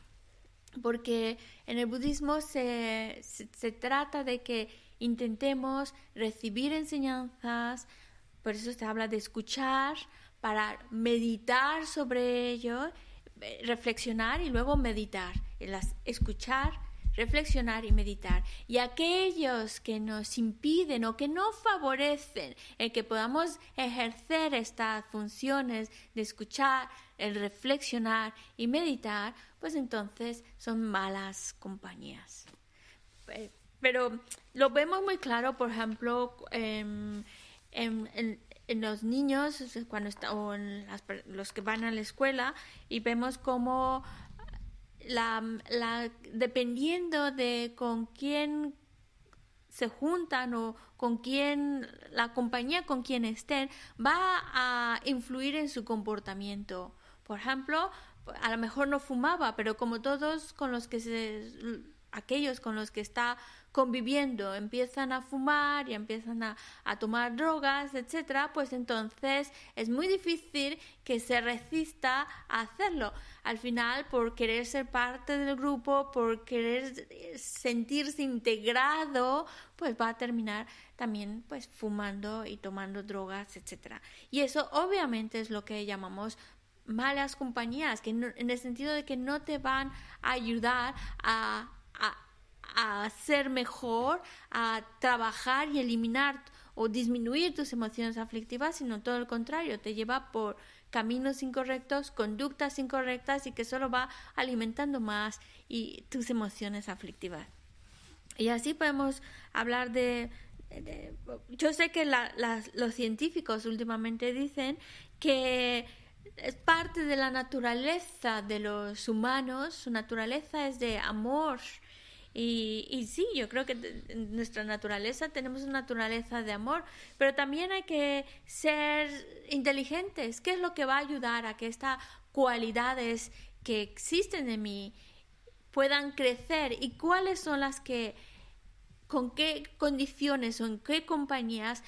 porque en el budismo se, se, trata de que intentemos recibir enseñanzas, por eso se habla de escuchar, para meditar sobre ello, eh, reflexionar y luego meditar, escuchar, reflexionar y meditar. Y aquellos que nos impiden o que no favorecen el que podamos ejercer estas funciones de escuchar, el reflexionar y meditar, pues entonces son malas compañías. Eh, pero lo vemos muy claro, por ejemplo, en, los niños cuando o en los que van a la escuela y vemos cómo la, la, dependiendo de con quién se juntan o con quién, la compañía con quien estén, va a influir en su comportamiento. Por ejemplo, a lo mejor no fumaba, pero como todos con los que se, aquellos con los que está conviviendo empiezan a fumar y empiezan a, tomar drogas, etcétera, pues entonces es muy difícil que se resista a hacerlo. Al final, por querer ser parte del grupo, por querer sentirse integrado, pues va a terminar también pues fumando y tomando drogas, etcétera. Y eso obviamente es lo que llamamos malas compañías, que en el sentido de que no te van a ayudar a a ser mejor, a trabajar y eliminar o disminuir tus emociones aflictivas, sino todo lo contrario, te lleva por caminos incorrectos, conductas incorrectas y que solo va alimentando más y tus emociones aflictivas. Y así podemos hablar de... yo sé que los científicos últimamente dicen que es parte de la naturaleza de los humanos, su naturaleza es de amor, y, y sí, yo creo que nuestra naturaleza tenemos una naturaleza de amor, pero también hay que ser inteligentes. ¿Qué es lo que va a ayudar a que estas cualidades que existen en mí puedan crecer? ¿Y cuáles son las que, con qué condiciones o en qué compañías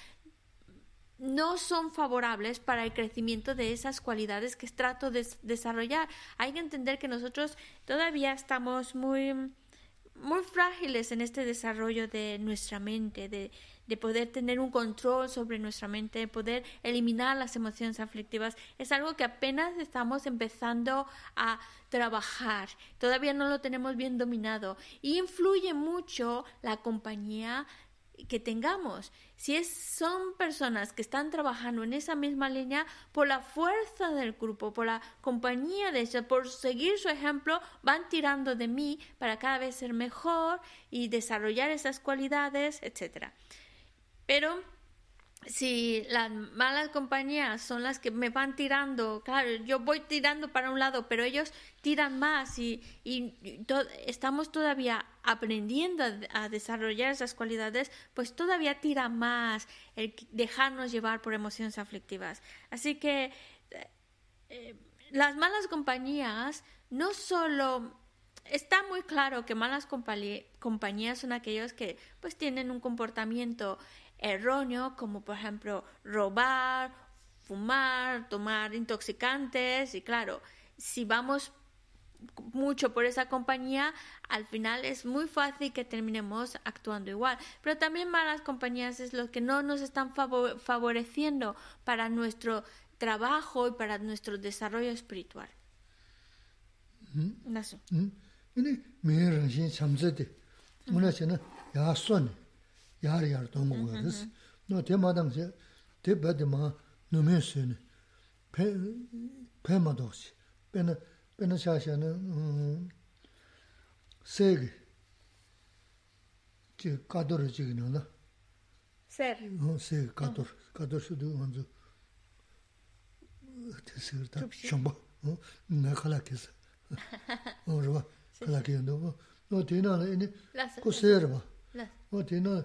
no son favorables para el crecimiento de esas cualidades que trato de desarrollar. Hay que entender que nosotros todavía estamos muy muy frágiles en este desarrollo de nuestra mente, de, de, poder tener un control sobre nuestra mente, de poder eliminar las emociones aflictivas. Es algo que apenas estamos empezando a trabajar. Todavía no lo tenemos bien dominado. Y influye mucho la compañía que tengamos. Si es, son personas que están trabajando en esa misma línea, por la fuerza del grupo, por la compañía de ellos, por seguir su ejemplo, van tirando de mí para cada vez ser mejor y desarrollar esas cualidades, etc. Pero si las malas compañías son las que me van tirando, claro, yo voy tirando para un lado, pero ellos tiran más y, estamos todavía aprendiendo a, desarrollar esas cualidades, pues todavía tira más el dejarnos llevar por emociones aflictivas. Así que eh, las malas compañías no solo está muy claro que malas compañías son aquellos que pues tienen un comportamiento erróneo, como por ejemplo robar, fumar, tomar intoxicantes, y claro, si vamos mucho por esa compañía, al final es muy fácil que terminemos actuando igual. Pero también malas compañías es lo que no nos están favoreciendo para nuestro trabajo y para nuestro desarrollo espiritual. yāra yāra tōngu gā rīs. Nō te mātāṁ sē, te bādi mā nūmē sē nē, pē mā tōg sē, pē nā, pē nā shā shā nē, sē gī, jī kādō rā jī gī nō nā. Sē rī? Sē gī, kādō rā, kādō shū tū ngā dzū, te sē gī tā, shōmbā, nā khālā kī sē, rā bā, khālā kī yā ndō bā, nō te nā rā, kō sē rā bā, nō te nā rā,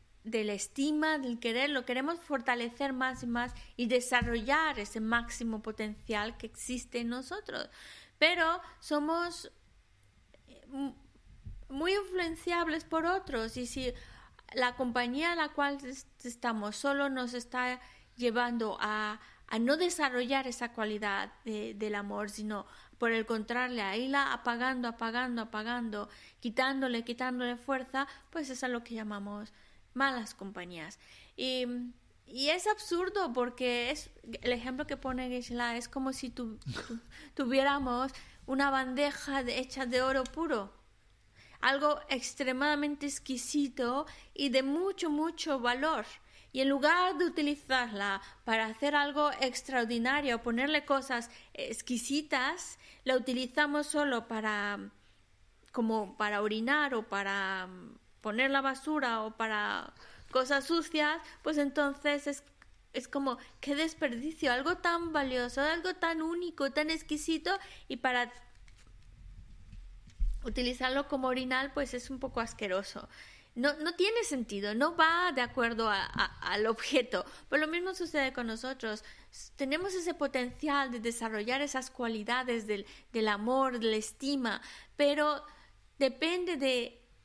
la estima, del querer, lo queremos fortalecer más y más y desarrollar ese máximo potencial que existe en nosotros. Pero somos eh, muy influenciables por otros y si la compañía en la cual estamos solo nos está llevando a, a no desarrollar esa cualidad del amor, sino por el contrario, a irla apagando, apagando, apagando, quitándole, quitándole fuerza, pues es a lo que llamamos malas compañías. Y, y es absurdo porque es el ejemplo que pone Gisela es como si tuviéramos una bandeja hecha de oro puro algo extremadamente exquisito y de mucho, mucho valor. Y en lugar de utilizarla para hacer algo extraordinario, ponerle cosas exquisitas, la utilizamos solo para como para orinar o para poner la basura o para cosas sucias, pues entonces es, es como qué desperdicio, algo tan valioso, algo tan único, tan exquisito y para utilizarlo como orinal pues es un poco asqueroso no, no tiene sentido, no va de acuerdo al objeto. Pero lo mismo sucede con nosotros. Tenemos ese potencial de desarrollar esas cualidades del, del amor, de la estima, pero depende de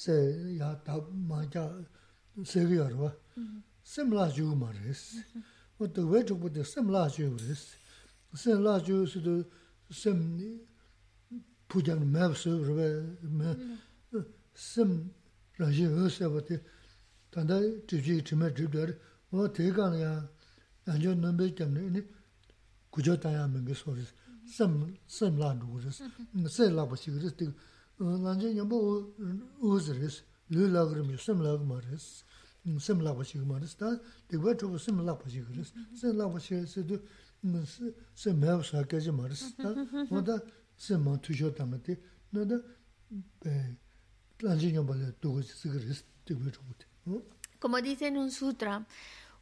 se ya tab ma ja se ge yor wa. Sem la ju ma res wo de we ju bu de sem la ju res sem la ju su de sem ni pu jan me su re me sem la ju se ba de tan da ju ji ji me ju de wo de ga ya an jo nan be jam ni ku jo ta ya me ge so res sem sem la ju res se la ba si res de nā tā Como dice en un sutra,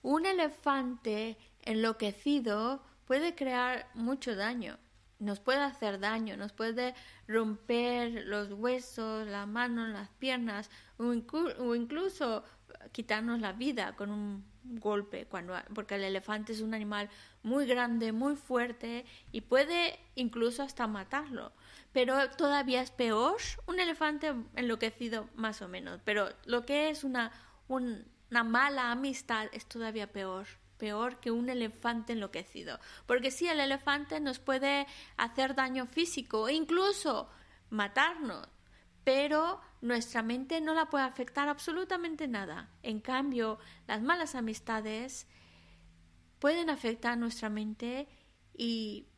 un elefante enloquecido puede crear mucho daño, nos puede hacer daño, nos puede romper los huesos, la mano, las piernas o, incluso quitarnos la vida con un golpe, cuando, porque el elefante es un animal muy grande, muy fuerte y puede incluso hasta matarlo. Pero todavía es peor un elefante enloquecido más o menos, pero lo que es una, una mala amistad es todavía peor peor que un elefante enloquecido. Porque sí, el elefante nos puede hacer daño físico e incluso matarnos, pero nuestra mente no la puede afectar absolutamente nada. En cambio, las malas amistades pueden afectar nuestra mente y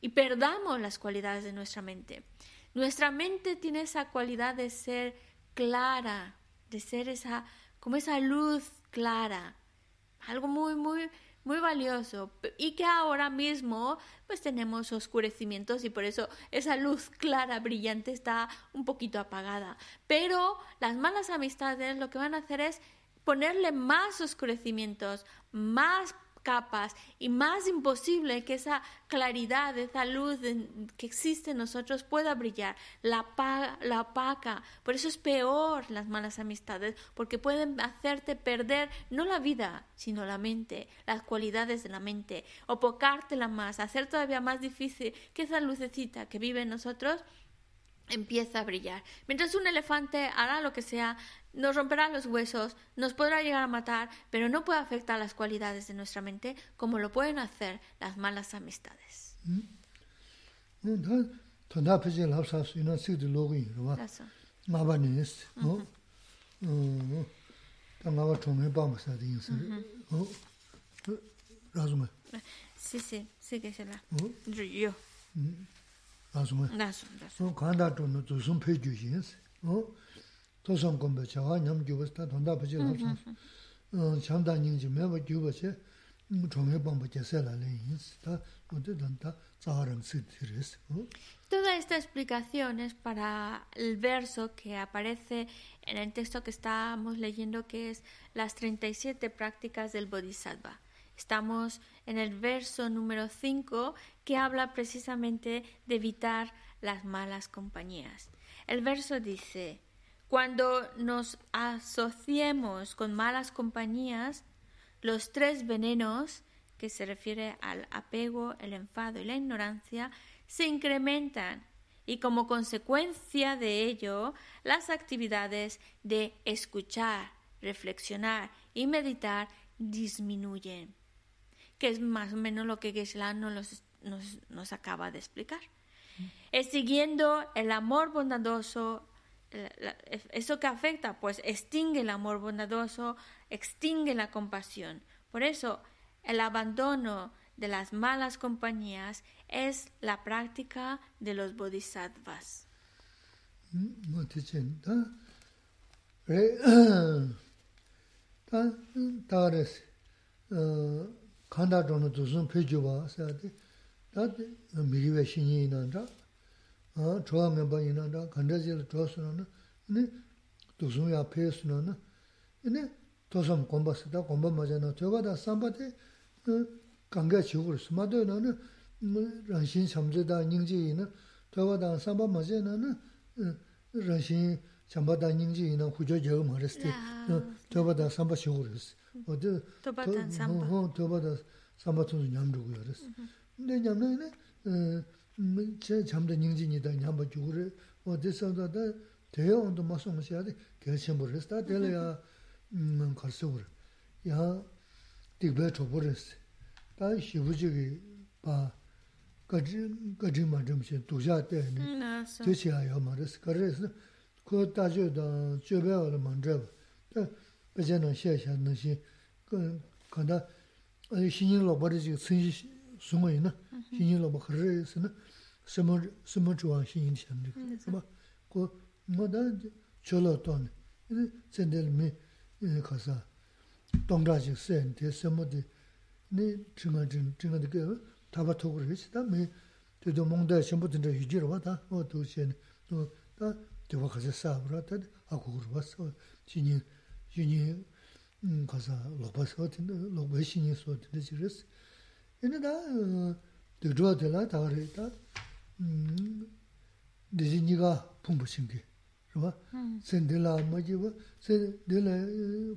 y perdamos las cualidades de nuestra mente. Nuestra mente tiene esa cualidad de ser clara, de ser esa como esa luz clara, algo muy muy muy valioso y que ahora mismo pues tenemos oscurecimientos y por eso esa luz clara brillante está un poquito apagada. Pero las malas amistades lo que van a hacer es ponerle más oscurecimientos, más capas y más imposible que esa claridad, esa luz que existe en nosotros pueda brillar, la, la opaca. Por eso es peor las malas amistades, porque pueden hacerte perder no la vida, sino la mente, las cualidades de la mente, opocártela más, hacer todavía más difícil que esa lucecita que vive en nosotros empieza a brillar. Mientras un elefante hará lo que sea, nos romperá los huesos, nos podrá llegar a matar, pero no puede afectar las cualidades de nuestra mente como lo pueden hacer las malas amistades. Sí, sí, sí que se la. Yo. Toda esta explicación es para el verso que aparece en el texto que estamos leyendo, que es las 37 prácticas del Bodhisattva. Estamos en el verso número 5 que habla precisamente de evitar las malas compañías. El verso dice, cuando nos asociemos con malas compañías, los tres venenos, que se refiere al apego, el enfado y la ignorancia, se incrementan y como consecuencia de ello, las actividades de escuchar, reflexionar y meditar disminuyen que es más o menos lo que geshe nos, nos, nos, acaba de explicar. Es siguiendo el amor bondadoso, eso que afecta, pues extingue el amor bondadoso, extingue la compasión. Por eso, el abandono de las malas compañías es la práctica de los bodhisattvas. 간다 돈은 두슨 표지 봐 사야데 다데 미리베 신이 있는다 어 좋아하면 봐 있는다 간다질 좋으는 네 두슨야 페스는 네 도섬 공부스다 공부 맞아나 저거다 삼바데 그 강가 지역을 스마도는 런신 삼제다 닝지는 저거다 삼바 맞아나는 런신 sumado inana, ranshin chamze da nyingji ina, choga da samba majana, ranshin chamba da nyingji ina, hujo jaga mariste, choga da samba chigur 어디 도바단 삼바 어 도바다 삼바톤 냠르고 그랬어 근데 냠르네 어제 잠도 닝진이다 냠바 주고래 어디서다 대형도 마서 마셔야 돼 결심 버렸다 될래야 음 가서 그래 야 디베 줘버렸어 다 시부지기 봐 가지 가지 맞음시 도자 때네 되시아요 말았어 그래서 kō dāchū dāng chūbē wā rā māngchā bā, dā bāchā nā xē xā nā xī, kā dā xīnyī lōpa rā jī cīn xī sūngā yī na, xīnyī lōpa khā rā yī sī na, sīmā chūwā xīnyī xā nā rī, bā, kō ngā dā chō lō tō nā, yī cīn dā mī kā sā, tōng rā jī sē nā, tē sīmā dī, nī chīngā chīngā dā kā tā bā tō rā yī sī, dā mī, tē dō mōng dā xīmbō dā rā yī jī rā wā, dā, wā tō xē nā, dā, dewa kaza sabra tad akurwa sa chini chini kaza lokpa sa tinda lokpa shini so tinda chiris ina da dhruwa dila dhari da dhizi niga pungpa shingi rwa sen dila majiwa sen dila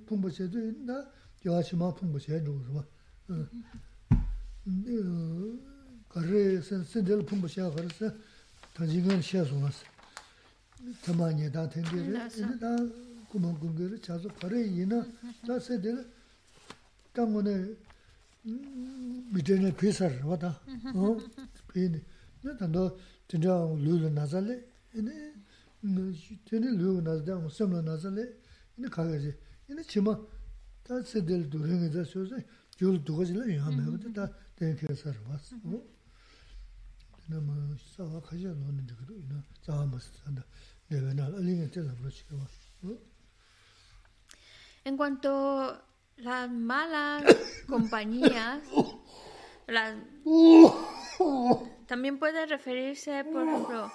pungpa shedu ina yawa shima pungpa shedu rwa kari sen dila pungpa shedu kari sen tanjingan shedu wasa tamañi dāng tēngi rē, yīni dāng kumāng kungi rē, chāzu parē yīna, dā sē dē rē, dāng gu nē, mitē nē pēsā rē wā dāng, pē nē, nē tāndō tēndā lū lū nāsā lē, yīni, tēnī lū lū nāsā dāng, sēm lū nāsā lē, yīni kāgā rē, yīni chīmā, dā sē dē rē dū rē ngē dā sō sē, gyō lū dū gā jī lē yā mē wā dā tēngi kēsā rē wā sē, tēnā mā sā wā kāshā lō nē En cuanto a las malas compañías, las... también puede referirse, por ejemplo,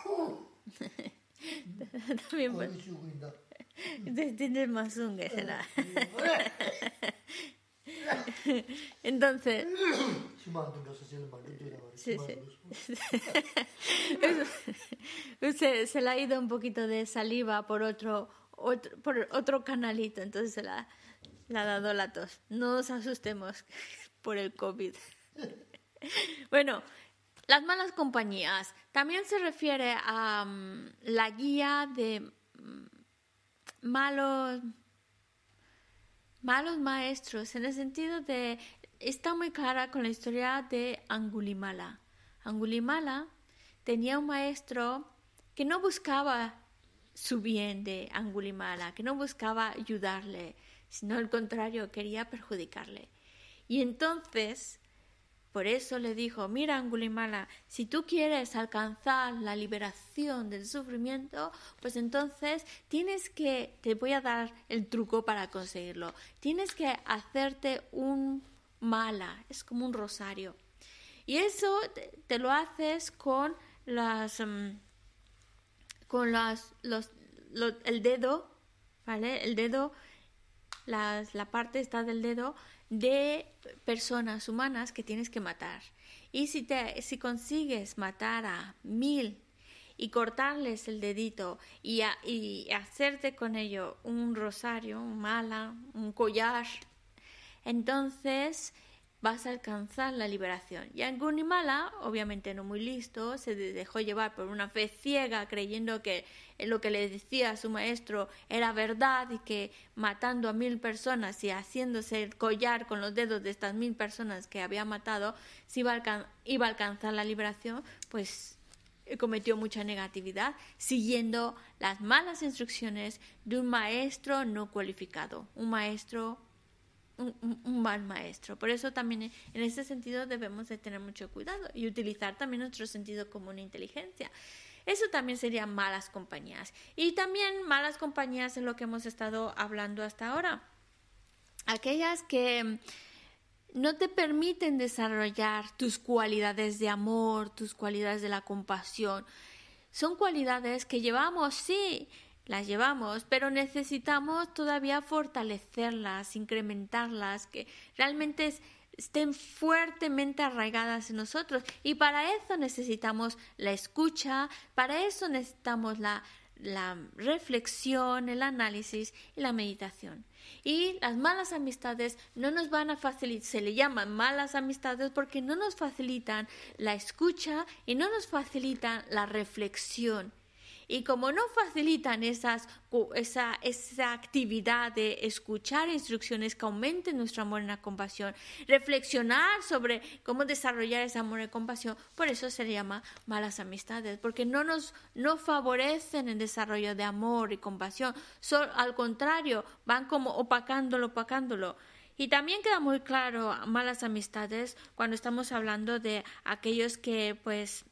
también puede... Entonces, sí, sí. se, se le ha ido un poquito de saliva por otro otro, por otro canalito, entonces se la, la ha dado la tos. No nos asustemos por el COVID. bueno, las malas compañías. También se refiere a um, la guía de um, malos, malos maestros, en el sentido de, está muy clara con la historia de Angulimala. Angulimala tenía un maestro que no buscaba su bien de Angulimala, que no buscaba ayudarle, sino al contrario, quería perjudicarle. Y entonces Por eso le dijo, mira Angulimala, si tú quieres alcanzar la liberación del sufrimiento, pues entonces tienes que, te voy a dar el truco para conseguirlo, tienes que hacerte un mala, es como un rosario. Y eso te, lo haces con las... Mm, con las, los, el dedo, ¿vale? El dedo, las, la parte está del dedo de personas humanas que tienes que matar. Y si, te, si consigues matar a mil y cortarles el dedito y, y hacerte con ello un rosario, un mala, un collar, entonces vas a alcanzar la liberación. Y Angunimala, obviamente no muy listo, se dejó llevar por una fe ciega, creyendo que lo que le decía su maestro era verdad y que matando a mil personas y haciéndose el collar con los dedos de estas mil personas que había matado, iba iba a alcanzar la liberación, pues cometió mucha negatividad, siguiendo las malas instrucciones de un maestro no cualificado, un maestro un, mal maestro. Por eso también en ese sentido debemos de tener mucho cuidado y utilizar también nuestro sentido común e inteligencia. Eso también serían malas compañías. Y también malas compañías en lo que hemos estado hablando hasta ahora. Aquellas que no te permiten desarrollar tus cualidades de amor, tus cualidades de la compasión. Son cualidades que llevamos, sí, las llevamos, pero necesitamos todavía fortalecerlas, incrementarlas, que realmente estén fuertemente arraigadas en nosotros. Y para eso necesitamos la escucha, para eso necesitamos la, la reflexión, el análisis y la meditación. Y las malas amistades no nos van a facilitar, se le llaman malas amistades porque no nos facilitan la escucha y no nos facilitan la reflexión. Y como no facilitan esas, esa, esa actividad de escuchar instrucciones que aumenten nuestro amor y la compasión, reflexionar sobre cómo desarrollar ese amor y compasión, por eso se llama malas amistades, porque no nos no favorecen el desarrollo de amor y compasión, al contrario, van como opacándolo, opacándolo. Y también queda muy claro malas amistades cuando estamos hablando de aquellos que pues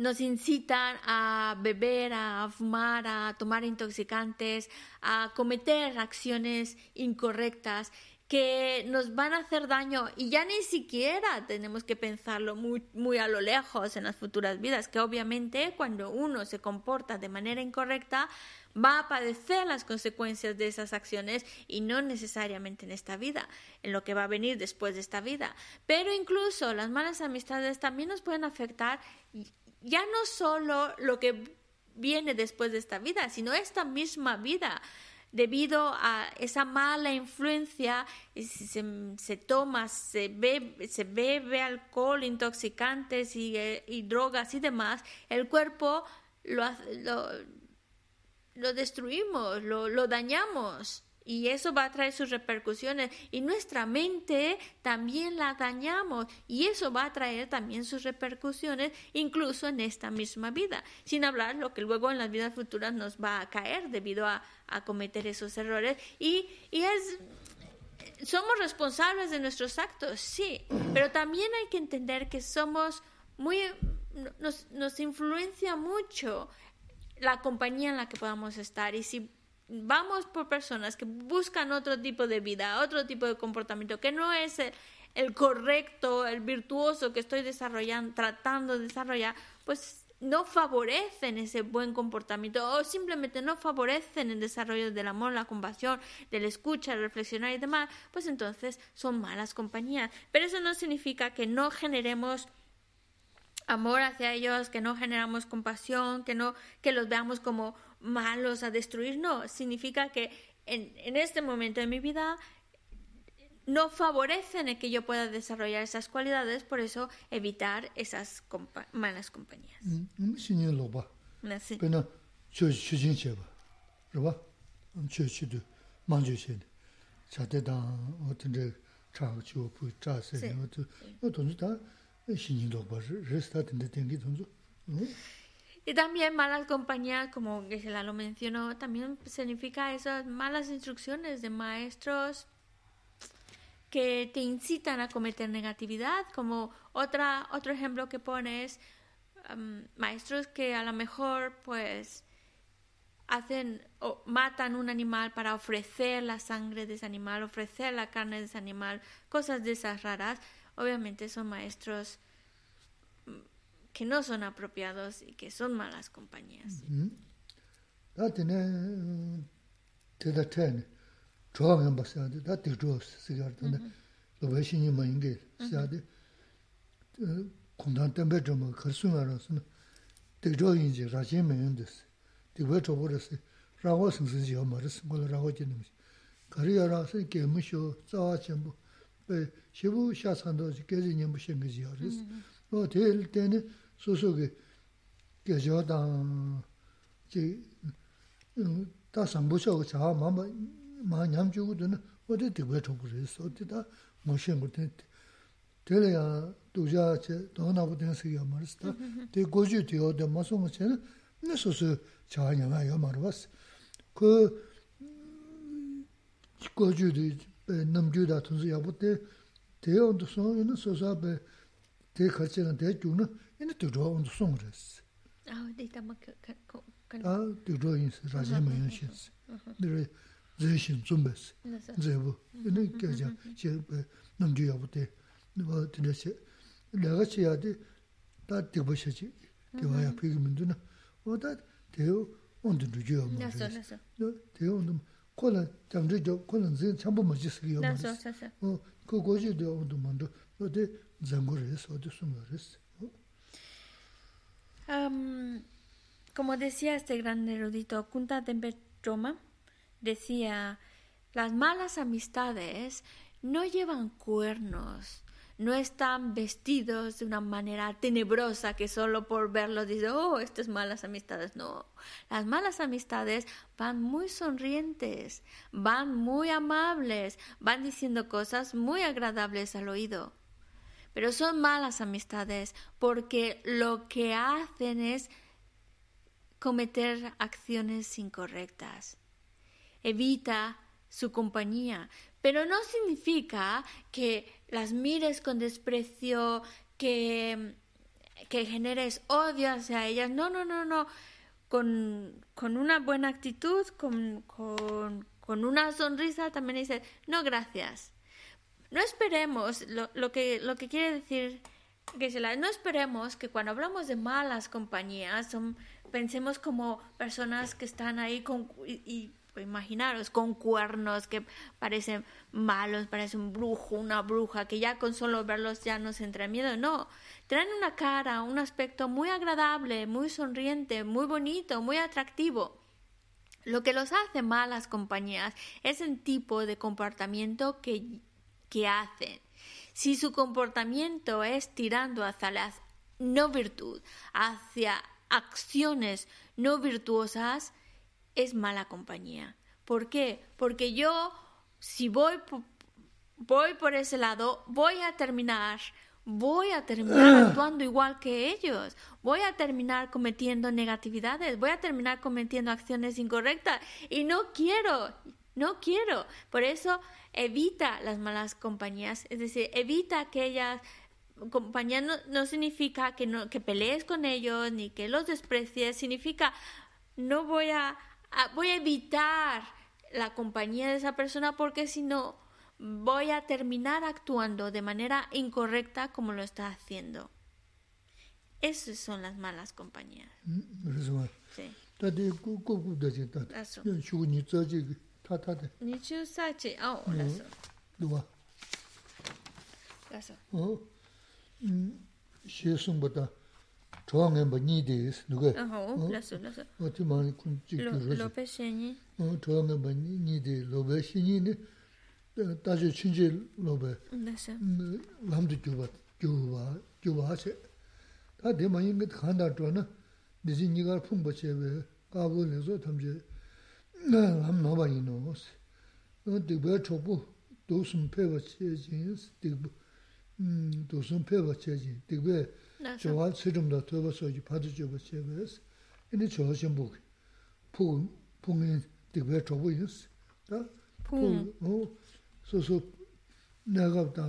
nos incitan a beber, a fumar, a tomar intoxicantes, a cometer acciones incorrectas que nos van a hacer daño y ya ni siquiera tenemos que pensarlo muy, muy a lo lejos en las futuras vidas, que obviamente cuando uno se comporta de manera incorrecta va a padecer las consecuencias de esas acciones y no necesariamente en esta vida, en lo que va a venir después de esta vida. Pero incluso las malas amistades también nos pueden afectar ya no solo lo que viene después de esta vida, sino esta misma vida. Debido a esa mala influencia, se, se toma, se bebe, se bebe alcohol, intoxicantes y, eh, y drogas y demás, el cuerpo lo, lo, lo destruimos, lo, lo dañamos y eso va a traer sus repercusiones. Y nuestra mente también la dañamos y eso va a traer también sus repercusiones incluso en esta misma vida, sin hablar lo que luego en las vidas futuras nos va a caer debido a, cometer esos errores. Y, y es somos responsables de nuestros actos, sí, pero también hay que entender que somos muy nos, nos influencia mucho la compañía en la que podamos estar. Y si vamos por personas que buscan otro tipo de vida, otro tipo de comportamiento, que no es el, correcto, el virtuoso que estoy desarrollando, tratando de desarrollar, pues no favorecen ese buen comportamiento o simplemente no favorecen el desarrollo del amor, la compasión, del escucha, el reflexionar y demás, pues entonces son malas compañías. Pero eso no significa que no generemos amor hacia ellos, que no generamos compasión, que no que los veamos como malos a destruir, no, significa que en, en este momento de mi vida no favorecen el que yo pueda desarrollar esas cualidades, por eso evitar esas compa malas compañías. Merci. Y también malas compañías, como Gisela lo mencionó, también significa esas malas instrucciones de maestros que te incitan a cometer negatividad, como otra, otro ejemplo que pones, maestros que a lo mejor pues hacen o matan un animal para ofrecer la sangre de ese animal, ofrecer la carne de ese animal, cosas de esas raras, obviamente son maestros que no son apropiados y que son malas compañías. Mm-hmm. Da tene te da ten chua ngan ba sa da ti chua si gar da lo ba shi ni ma ing ge sa de kong dan ten be jo ma kar su ma ra su na ti chua yin ji ra ji me yin de si ti ba chua bo ra si ra wo sing sing ji yo ma ra si ngol ra wo ji ni ka ri ya ra si ge mu shu za wa chen bu be shi bu sha san do ji ge ji ni mu shen ge ji yo ra si. Mm-hmm. Lo te el tene 소소 그 교조당 지 다상 부셔고 자 마마 마냠 주고든 어디 되고 좀 그래서 어.디다 모신 것들 되려야 도자 제 돈하고 된스야 말스다. 대 고주 되어도 무슨 무슨 무슨 자냐가 요 말았어. 그 고주도 남주다 통수 야부터 대원도 소는 소사베 대 같이는 대주는 bū, yā nā kā chā chē bē nām chū yā bū tē, nā tē nā chē, lā gā chē yā tē, tā tē bā shā chē, tē wā yā pē kī mī ndū nā, wā tā 대요 온도 주죠 뭐 나서 나서 대요 온도 콜라 장주죠 콜라 진 참부 뭐 지스기요 나서 나서 어 그거지도 온도 만도 어디 장고르스 어디 숨어르스 um como decía este gran erudito Kunta Tempetroma decía las malas amistades no llevan cuernos no están vestidos de una manera tenebrosa que solo por verlos dice, oh, estas malas amistades. No, las malas amistades van muy sonrientes, van muy amables, van diciendo cosas muy agradables al oído. Pero son malas amistades porque lo que hacen es cometer acciones incorrectas. Evita su compañía, pero no significa que las mires con desprecio, que, que generes odio hacia ellas. No, no, no, no. Con, con una buena actitud, con, con, con, una sonrisa, también dice, no, gracias. No esperemos, lo, lo, que, lo que quiere decir no esperemos que cuando hablamos de malas compañías, pensemos como personas que están ahí con, y imaginaros, con cuernos que parecen malos, parece un brujo, una bruja, que ya con solo verlos ya nos entra miedo. No, traen una cara, un aspecto muy agradable, muy sonriente, muy bonito, muy atractivo. Lo que los hace malas compañías es el tipo de comportamiento que, que hacen. Si su comportamiento es tirando hacia la no virtud, hacia acciones no virtuosas, es mala compañía. ¿Por qué? Porque yo, si voy, voy por ese lado, voy a terminar, voy a terminar actuando igual que ellos, voy a terminar cometiendo negatividades, voy a terminar cometiendo acciones incorrectas y no quiero, no quiero. Por eso evita las malas compañías, es decir, evita aquellas compañías no, no significa que, no, que pelees con ellos ni que los desprecies, significa no voy a voy a evitar la compañía de esa persona porque si no voy a terminar actuando de manera incorrecta como lo está haciendo. Esas son las malas compañías. Sí. ngāmba nī dēs, nukā? Ahō, lāsō, lāsō. O tī māni kūn chī kī rōsō. Lōpē shēnyi. Chōwa ngāmba nī dē, lōpē shēnyi nī, tāshō chīnchī lōpē. Lāsō. Lāmdō gyōba, gyōba, gyōba chē. Tā tē māni ngā khāndā chōwa nā, nīsī nīgār phūngba chē wē, kāgō nē sō tam chē, lām nōba yī nō sē. Tīkbē chōpū, dōsum pēwa chē jīns, dōsum pēwa chē jīn, tīkbē 저와 세점도 더 소지 받을 줄 버세스 이제 저 전부 푸 풍에 되게 좋고 nā lām nā bā yinā wās, dīgbā chōpū dōsum pēwa chē jīn, dīgbā dōsum pēwa chē jīn, dīgbā chōwā tsirīm dā tōwa sōjī pātī chōwa chē wās, inī chōwa chēm bōg, pōng yīn dīgbā chōpū yīn, dā pōng, sō sō nā gāb dā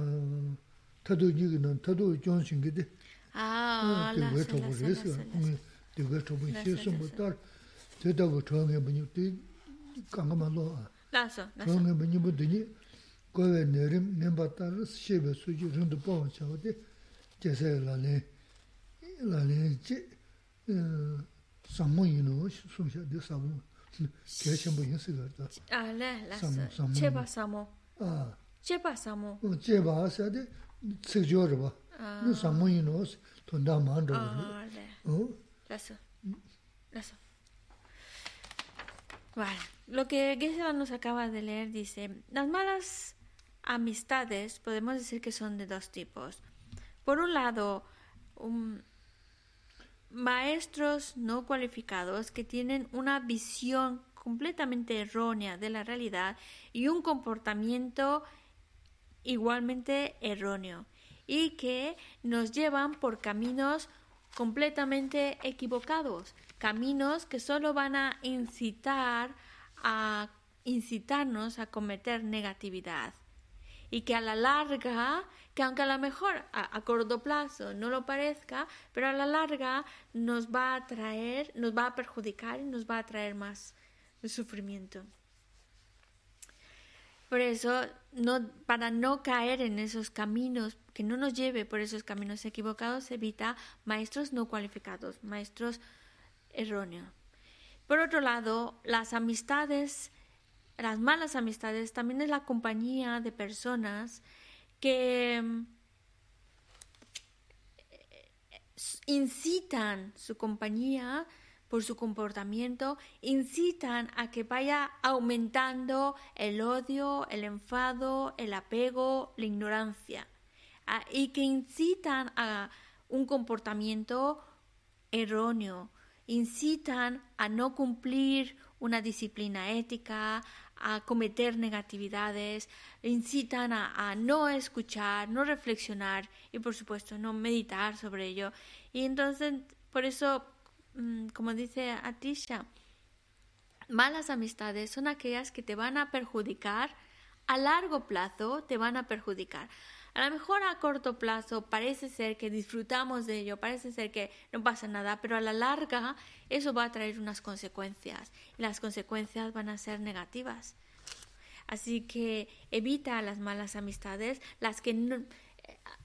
tadō jīg nā, tadō jōn shīng gīdī, dīgbā chōpū rīs, dīgbā chōpū yīn chē sōng bō tār, tētā gō chōwa ngā bā kāngā mā lō ā. Lā sō, lā sō. Rōngi mā nīmbu dhīni kōwe nē rīm mēmbā tā rī shēbē sūjī rīndu pōwa chā wā tī jēsē lā lē, lā lē jī sāmbō yī nō sōng shā dī sāmbō, kia shēmbō yī sī gā rī tā. Ā lē, lā sō, chē bā sāmbō. Ā. Chē bā sāmbō. Chē bā sā tī cik jō rī bā, nī sāmbō yī nō tōndā mā rī rī. Ā lē, lā sō, lā sō. Vale. Lo que Geshe nos acaba de leer dice, las malas amistades podemos decir que son de dos tipos. Por un lado, maestros no cualificados que tienen una visión completamente errónea de la realidad y un comportamiento igualmente erróneo y que nos llevan por caminos completamente equivocados, caminos que solo van a incitar a incitarnos a cometer negatividad y que a la larga, que aunque a lo mejor a, corto plazo no lo parezca, pero a la larga nos va a traer, nos va a perjudicar y nos va a traer más sufrimiento. Por eso, para no caer en esos caminos, que no nos lleve por esos caminos equivocados, evita maestros no cualificados, maestros erróneos. Por otro lado, las amistades las malas amistades también es la compañía de personas que mm, incitan su compañía por su comportamiento, incitan a que vaya aumentando el odio, el enfado, el apego, la ignorancia, y que incitan a un comportamiento erróneo, incitan a no cumplir una disciplina ética, a cometer negatividades, incitan a, no escuchar, no reflexionar y por supuesto no meditar sobre ello. Y entonces, por eso, mm, como dice Atisha, malas amistades son aquellas que te van a perjudicar, a largo plazo te van a perjudicar. A lo mejor a corto plazo parece ser que disfrutamos de ello, parece ser que no pasa nada, pero a la larga eso va a traer unas consecuencias y las consecuencias van a ser negativas. Así que evita las malas amistades, las que no,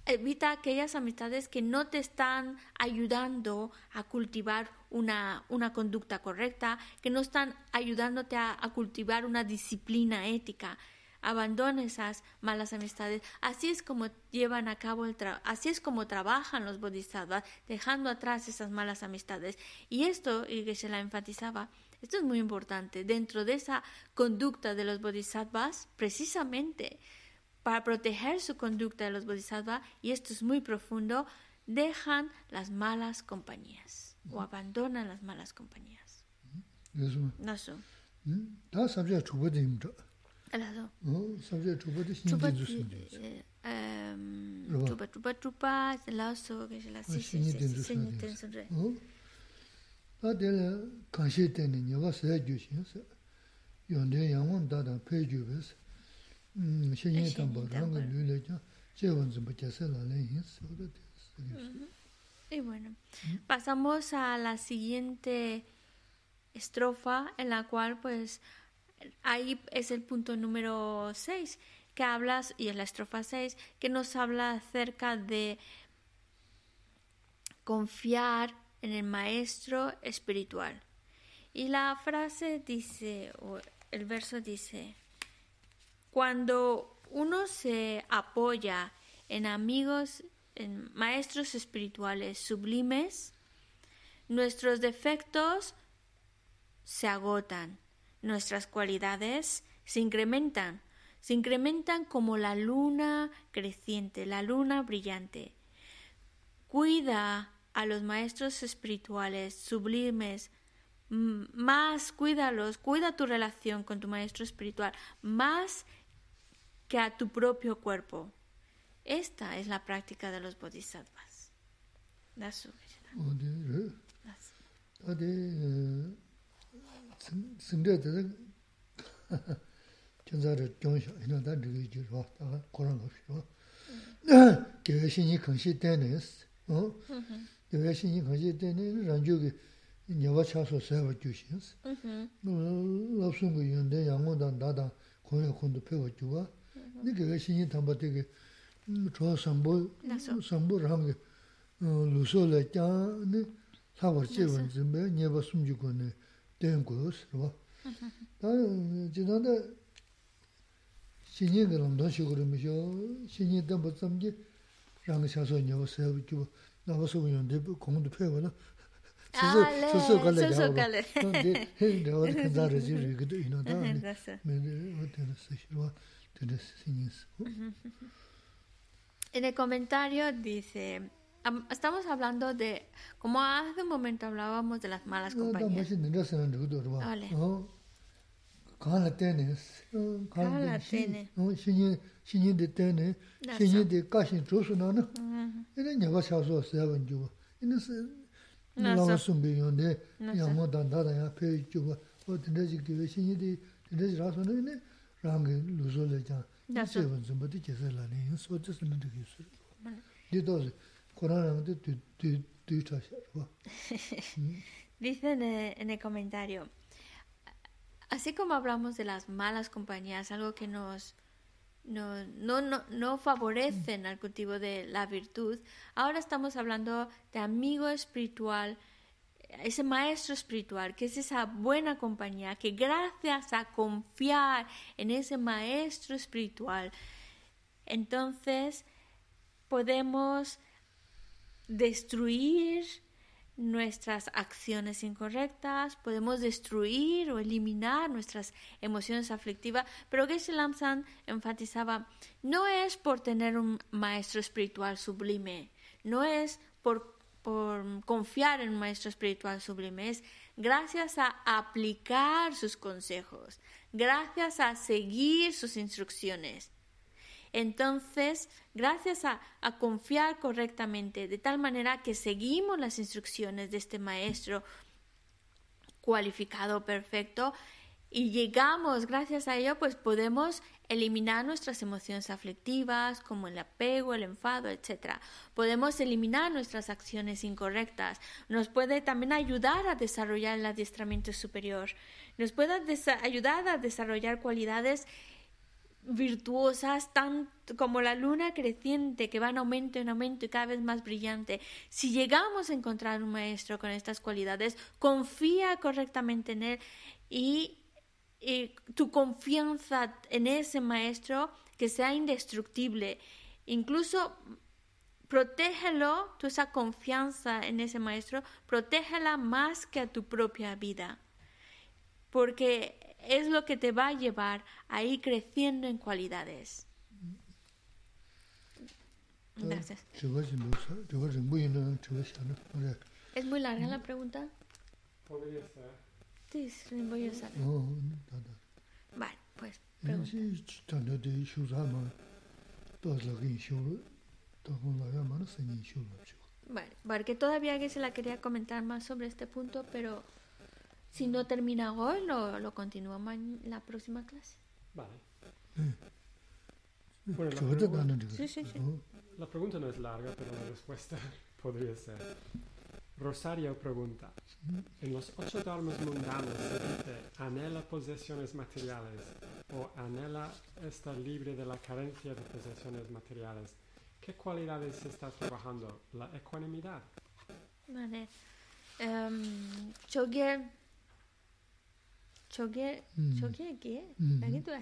evita aquellas amistades que no te están ayudando a cultivar una, una conducta correcta, que no están ayudándote a cultivar una disciplina ética abandona esas malas amistades. Así es como llevan a cabo el trabajo, así es como trabajan los bodhisattvas, dejando atrás esas malas amistades. Y esto, y que se la enfatizaba, esto es muy importante. Dentro de esa conducta de los bodhisattvas, precisamente para proteger su conducta de los bodhisattvas, y esto es muy profundo, dejan las malas compañías o abandonan las malas compañías. Eso. 알아서. 어, sabje chupa de sin de sin de. Ehm, chupa chupa chupa, la so que la si si si sin de sin de. Oh. A de la kanshi de ni yo se ju sin se. Yo de yang won da da pe ju bes. Mm, shen ye tan ba rang ge lu le ja. Che won zu ba che se la le yin so de. Y bueno, pasamos a la siguiente estrofa en la cual pues ahí es el punto número 6 que hablas, y es la estrofa 6, que nos habla acerca de confiar en el maestro espiritual. Y la frase dice, o el verso dice, cuando uno se apoya en amigos, en maestros espirituales sublimes, nuestros defectos se agotan nuestras cualidades se incrementan, se incrementan como la luna creciente, la luna brillante. Cuida a los maestros espirituales sublimes, más cuídalos, cuida tu relación con tu maestro espiritual, más que a tu propio cuerpo. Esta es la práctica de los bodhisattvas. singde de 전자를 정셔 이나 다 저기 저 왔다가 고런 거 싫어. 그 신이 컨시 때는 어? 그 신이 컨시 때는 란주기 녀와 차서 세워 주시스. 음. 없은 거 있는데 양모다 나다 고려 콘도 배워 주고. 근데 그 신이 담바 되게 저 선보 선보를 하면 어 루소를 짠네 사고 지원 좀 녀와 숨주고네 ten kuyos, rwa. Ta jidanda shinyi ka lamda shukurimu shio, shinyi tenpa tsamji rangi shaso nyawa sayabu kiwa, nawa sogo yonde kongdu pewa na, soso kale yawa, tante yawa kanza raji rigido ino ta, mende o tena sashirwa, tena shinyi En el comentario dice... estamos hablando de, como hace un momento hablábamos de las malas compañías. Vale. kāla tēne, kāla tēne, shīnyi tēne, shīnyi kāshīn chūsū nā nā, sē yā pē o kīwē shīnyi nā rāngi lē lā nē, sō nā kī sū. Dī tō sē, kōrā rāngi dē tū chā shā rī Dice en el comentario, así como hablamos de las malas compañías, algo que nos no, no, no, no favorecen al cultivo de la virtud, ahora estamos hablando de amigo espiritual, ese maestro espiritual, que es esa buena compañía, que gracias a confiar en ese maestro espiritual, entonces podemos destruir nuestras acciones incorrectas, podemos destruir o eliminar nuestras emociones aflictivas, pero Geshe Lamsan enfatizaba, no es por tener un maestro espiritual sublime, no es por, por confiar en un maestro espiritual sublime, es gracias a aplicar sus consejos, gracias a seguir sus instrucciones. Entonces, gracias a, confiar correctamente, de tal manera que seguimos las instrucciones de este maestro cualificado perfecto y llegamos, gracias a ello, pues podemos eliminar nuestras emociones aflictivas como el apego, el enfado, etc. Podemos eliminar nuestras acciones incorrectas. Nos puede también ayudar a desarrollar el adiestramiento superior. Nos puede ayudar a desarrollar cualidades virtuosas, tan como la luna creciente que va en aumento en aumento y cada vez más brillante. Si llegamos a encontrar un maestro con estas cualidades, confía correctamente en él y, tu confianza en ese maestro que sea indestructible. Incluso protégelo, tu esa confianza en ese maestro, protégela más que a tu propia vida. Porque es lo que te va a llevar a ir creciendo en cualidades. Gracias. ¿Es muy larga la pregunta? Podría ser. Sí, voy a. Vale, pues Vale, vale, que todavía que se la quería comentar más sobre este punto, pero si no termina hoy, lo, lo continuamos en la próxima clase. Vale. Bueno, la, pregunta, sí, sí, sí. la pregunta no es larga, pero la respuesta podría ser. Rosario pregunta, en los ocho dharmas mundanos se dice anhela posesiones materiales o anhela estar libre de la carencia de posesiones materiales. ¿Qué cualidades se está trabajando? La ecuanimidad. Vale. Um, 저게 저게 이게 아니도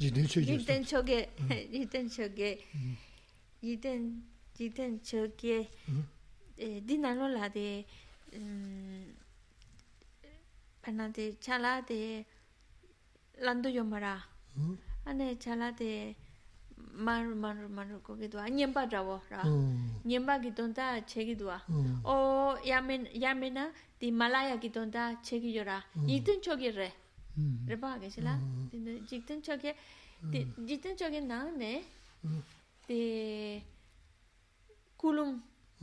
지든 저게 지든 저게 지든 저게 지든 지든 저게 에 디나로라데 음 파나데 차라데 란도 요마라 안에 차라데 마루 마루 마루 거기도 안 냠바 잡어라 냠바 기돈다 제기도아 어 야멘 야메나 디 말라야 기돈다 제기여라 이든 저기래 rīpa kēshilā jīgdīn chōkē jīgdīn chōkē nāng nē tē kūlūng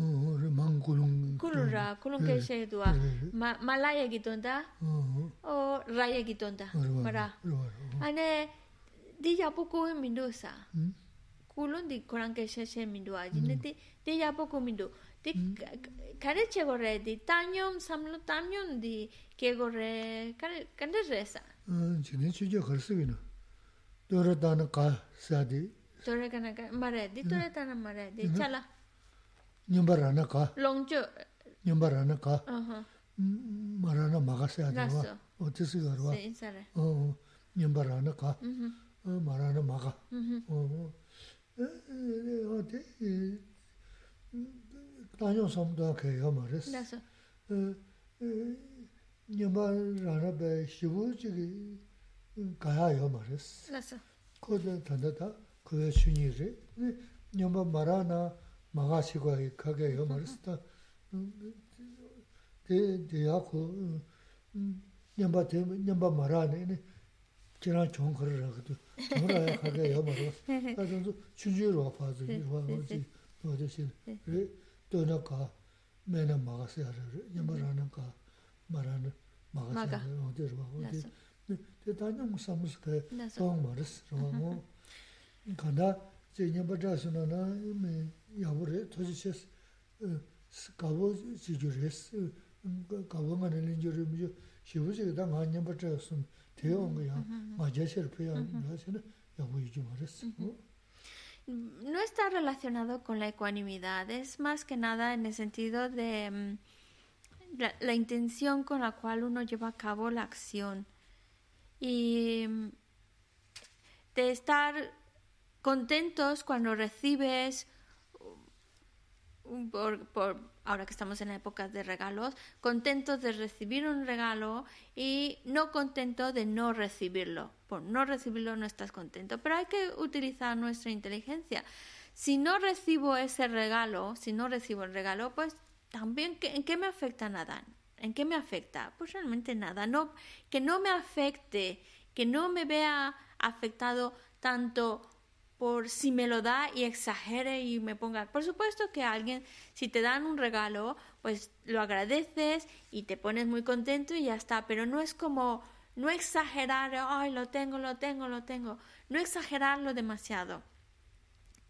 māng kūlūng kūlūng rā kūlūng kēshē duwa mā lāyā kī tōndā o rāyā kī tōndā marā anē dī yāpo kōwē mīndō sā kūlūng dī kōrāng kēshē shē mīndō ā jīne dī yāpo kō mīndō di kare che gore di tanyom samlo tamyon di ke gore kare kanda resa jine chuje kharsi gina dora dana ka sadi dora kana ka mare di dora dana mare di chala nyumba rana ka longjo nyumba rana ka marana maga sadi wa otisi garwa nyumba rana ka marana maga o 어디 다녀 섬도 개가 말했어. 나서. 어 녀마라나 배 시부지기 가야요 말했어. 나서. 거기 단다다 그의 순이래. 녀마 말하나 마가시고 가게요 말했어. 대 대하고 녀마 대 녀마 말하네. 지난 좋은 거를 하거 dōna kā mēnā mm. māgā sēyā rā, yamā rāna kā mā rāna māgā. sēyā rā, wāng tē rā, wāng tē, tē tānyā mū sāmus mm-hmm. kā tōng mā rās, rā wāng, kāndā, tē yamā rā sū na nā, mē yāwū rē, tōshī shēs, kāwō chī jū rēs, kāwō ngā nā līn jū rē, mū jū, shīwū chī kā tā ngā yamā rā sū, tē yā ngā yā, mm-hmm. ngā jā shē rā pē yā, mm-hmm. ngā sē na, yāwū yī jū mā rās, wāng, No está relacionado con la ecuanimidad, es más que nada en el sentido de mm, la, intención con la cual uno lleva a cabo la acción y mm, de estar contentos cuando recibes por, ahora que estamos en la época de regalos, contentos de recibir un regalo y no contento de no recibirlo. Por no recibirlo no estás contento, pero hay que utilizar nuestra inteligencia. Si no recibo ese regalo, si no recibo el regalo, pues también ¿en qué me afecta nada? ¿En qué me afecta? Pues realmente nada. No, que no me afecte, que no me vea afectado tanto por si me lo da y exagere y me ponga. Por supuesto que alguien, si te dan un regalo, pues lo agradeces y te pones muy contento y ya está, pero no es como no exagerar, ay, lo tengo, lo tengo, lo tengo, no exagerarlo demasiado.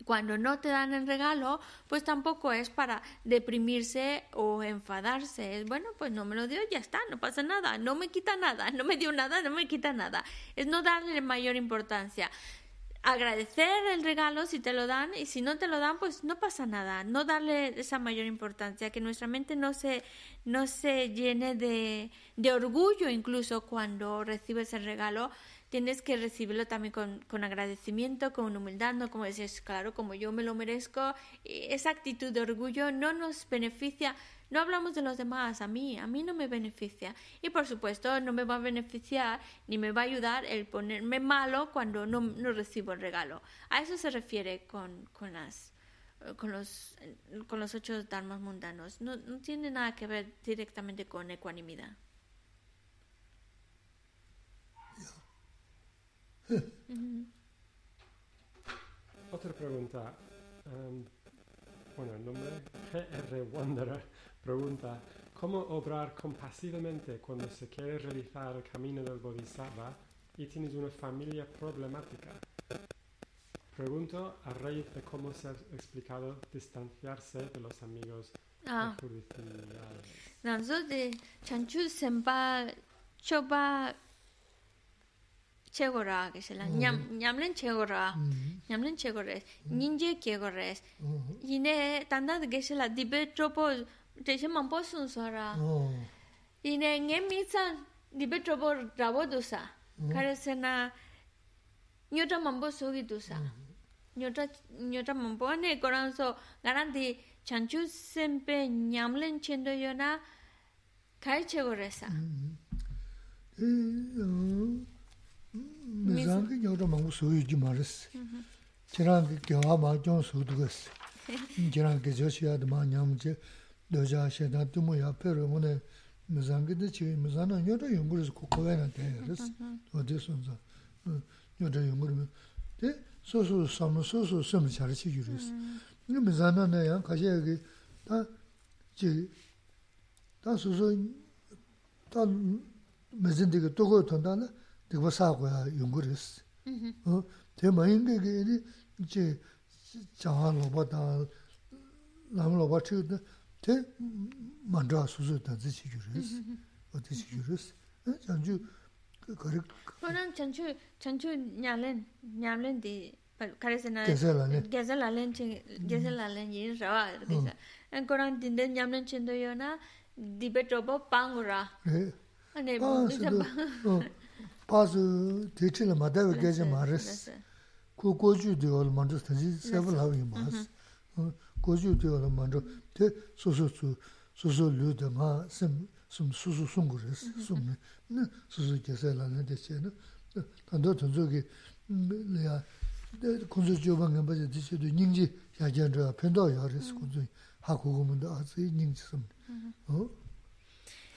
Cuando no te dan el regalo, pues tampoco es para deprimirse o enfadarse. Es bueno, pues no me lo dio, ya está, no pasa nada, no me quita nada, no me dio nada, no me quita nada. Es no darle mayor importancia agradecer el regalo si te lo dan y si no te lo dan pues no pasa nada. No darle esa mayor importancia que nuestra mente no se no se llene de, de orgullo incluso cuando recibes el regalo tienes que recibirlo también con, con agradecimiento con humildad no como dices claro como yo me lo merezco esa actitud de orgullo no nos beneficia no hablamos de los demás, a mí, a mí no me beneficia. Y por supuesto no me va a beneficiar ni me va a ayudar el ponerme malo cuando no, no recibo el regalo. A eso se refiere con, con las con los, con los ocho dharmas mundanos. No, no tiene nada que ver directamente con ecuanimidad. Otra pregunta. Um, bueno, el nombre GR Wanderer Pregunta, ¿cómo obrar compasivamente cuando se quiere realizar el camino del Bodhisattva y tienes una familia problemática? Pregunto a raíz de cómo se ha explicado distanciarse de los amigos ah. 최고라 그실라. 냠 냠는 최고라. 냠는 최고래. 닌제 계고래. 이네 단다드 게실라. 디베 트로포 대신 만보 순서라. 이네 녜미찬 디베 트로포 라보도사. 그래서나 녀다 만보 소기도사. 녀다 녀다 만보 안에 거란서 나란디 chanchu sempe nyamlen chendo yona kai chego resa. 미상기 여러 망고 소유지 말았어. 지난 겨와 마좀 소득했어. 지난 그 저시야도 마냥지. 너자시다 또 앞에로 오늘 미상기도 지금 미상은 여러 연구를 고고해나 돼서 어디선서. 여러 연구를. 데 소소 삼 소소 섬 잘치 유리스. 이 미상은 내가 가지 여기 다지다 소소 다 메진디가 또고 돈다는 되고 사고야 연구르스 어 대마인 게 이제 장한 로보다 남 로보트 대 만다 수수다 지시 주르스 어디시 주르스 전주 거리 그런 전주 전주 냐는 냐는데 카레스나 게살라렌 게살라렌 인사와 그래서 안 그런 딘데 냠는 친도요나 디베토보 빵우라 아니 뭐 이제 빠즈 대치를 마다가 계제 말스. 그 고주 되올 먼저 다시 세벌 하고 마스. 고주 되올 먼저 대 소소소 소소 류드마 좀 수수 송고레스 좀 수수 계산하는 대체는 단도 전적이 내가 군수 조방에 맞아 지시도 닝지 야견저 편도 야레스 군수 하고 고문도 아주 닝지 좀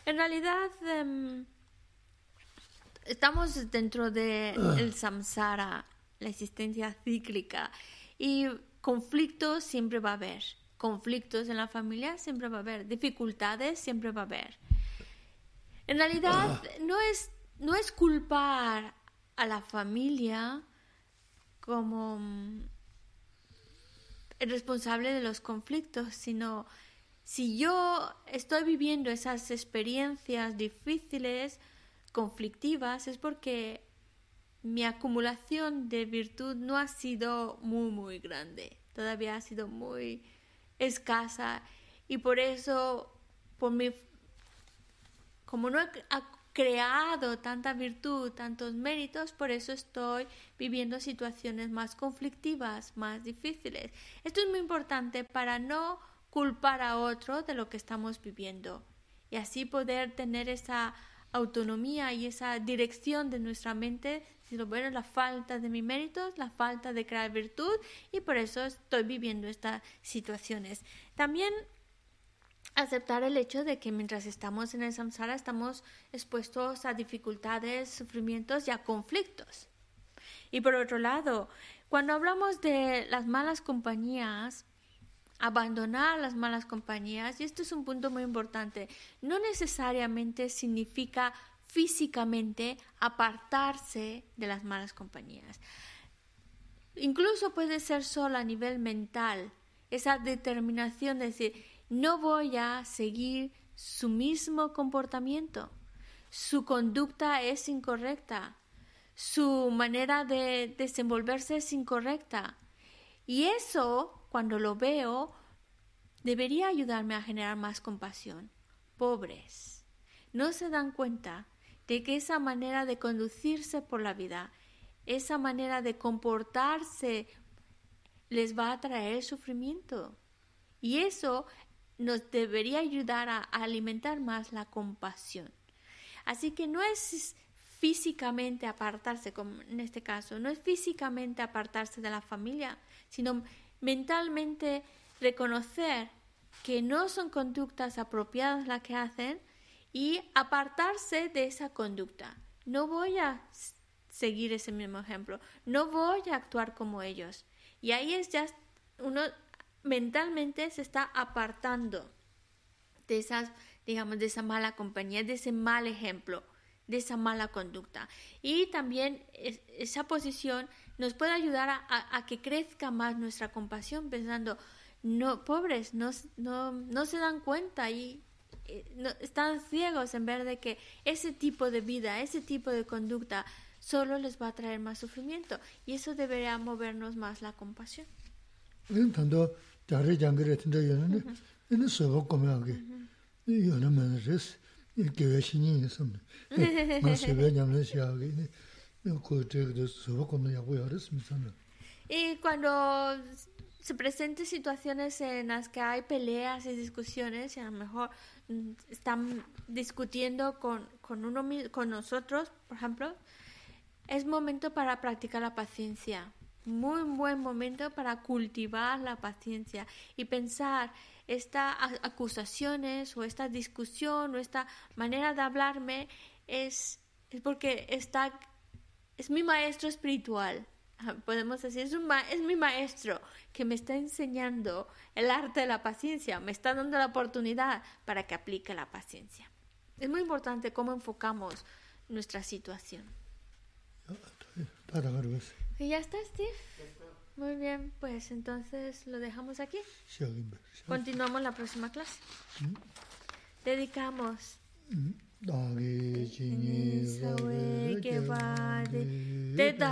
En realidad, um, estamos dentro de ah. el samsara, la existencia cíclica, y conflictos siempre va a haber. Conflictos en la familia siempre va a haber, dificultades siempre va a haber. En realidad, ah. no es, no es culpar a la familia como mm, el responsable de los conflictos, sino si yo estoy viviendo esas experiencias difíciles, conflictivas es porque mi acumulación de virtud no ha sido muy, muy grande. Todavía ha sido muy escasa. Y por eso, por como no he creado tanta virtud, tantos méritos, por eso estoy viviendo situaciones más conflictivas, más difíciles. Esto es muy importante para no culpar a otro de lo que estamos viviendo y así poder tener esa autonomía y esa dirección de nuestra mente, sino bueno, la falta de mi méritos, la falta de crear virtud y por eso estoy viviendo estas situaciones. También aceptar el hecho de que mientras estamos en el samsara estamos expuestos a dificultades, sufrimientos y a conflictos. Y por otro lado, cuando hablamos de las malas compañías, abandonar las malas compañías, y esto es un punto muy importante, no necesariamente significa físicamente apartarse de las malas compañías. Incluso puede ser solo a nivel mental, esa determinación de decir, no voy a seguir su mismo comportamiento, su conducta es incorrecta, su manera de desenvolverse es incorrecta. Y eso cuando lo veo, debería ayudarme a generar más compasión. Pobres, no se dan cuenta de que esa manera de conducirse por la vida, esa manera de comportarse, les va a traer sufrimiento. Y eso nos debería ayudar a, alimentar más la compasión. Así que no es físicamente apartarse, como en este caso, no es físicamente apartarse de la familia, sino mentalmente reconocer que no son conductas apropiadas las que hacen y apartarse de esa conducta. No voy a seguir ese mismo ejemplo, no voy a actuar como ellos. Y ahí es ya uno mentalmente se está apartando de esas, digamos, de esa mala compañía, de ese mal ejemplo, de esa mala conducta. Y también esa posición nos puede ayudar a, que crezca más nuestra compasión pensando, no, pobres, no, no, no se dan cuenta y eh, están ciegos en ver de que ese tipo de vida, ese tipo de conducta solo les va a traer más sufrimiento y eso debería movernos más la compasión. Y cuando se presenten situaciones en las que hay peleas y discusiones y a lo mejor mm, están discutiendo con, con, uno, con nosotros, por ejemplo, es momento para practicar la paciencia. Muy buen momento para cultivar la paciencia y pensar estas acusaciones o esta discusión o esta manera de hablarme es, es porque está es mi maestro espiritual. Podemos decir, es, un es mi maestro que me está enseñando el arte de la paciencia, me está dando la oportunidad para que aplique la paciencia. Es muy importante cómo enfocamos nuestra situación. ¿Y ya está, Steve? Muy bien, pues entonces lo dejamos aquí. Continuamos la próxima clase. Dedicamos. dāgī jīngi sāwē kēpādī tētā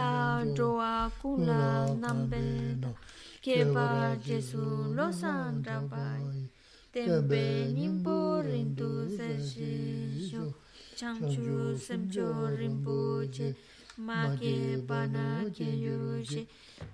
rōwā kūlā nāmbē nā kēpā jēsū lōsān rāmbāi tēmbē nīmbō rīntū sēshī shō chāngchū sēmchō rīmbō chē mā kēpā nā kēyū shē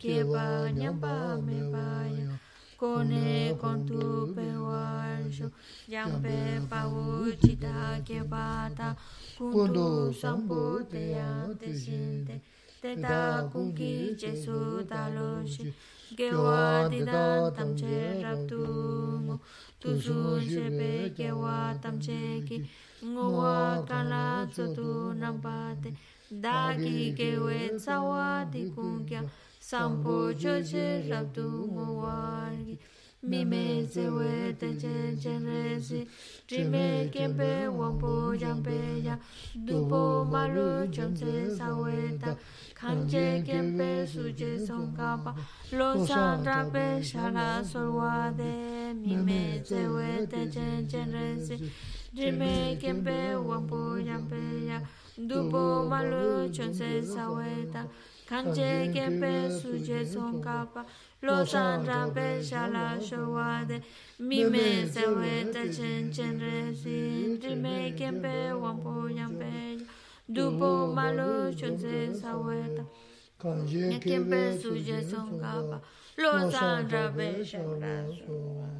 kēpā nyāmbā mē pāyā Kone kontu pewa shu Yampe pawu chita kebata Kuntu sambu teya teshinte Teta kungi jesu talo shi Gewa dida tamche raptu Tuzu shebe gewa tamche ki Nguwa kala tsutu nampate Dagi gewe tsawa di kungya sampo cho che rap tu mo wargi mi me se we te chen chen re si tri me kien pe wang po yang pe ya du po ma lu chom se sa we ta kan che kien pe su che song ka pa lo sa tra pe sha la sol wa de mi me se we te chen chen re si tri me kien pe wang po yang pe ya du po ma lu kanche kepe suje tsongkapa lo san rampe shala shawade mime sewe tachen chen re sin rime kempe wampo yampe dupo malo chonse saweta kanche kepe suje tsongkapa lo san rampe shala shawade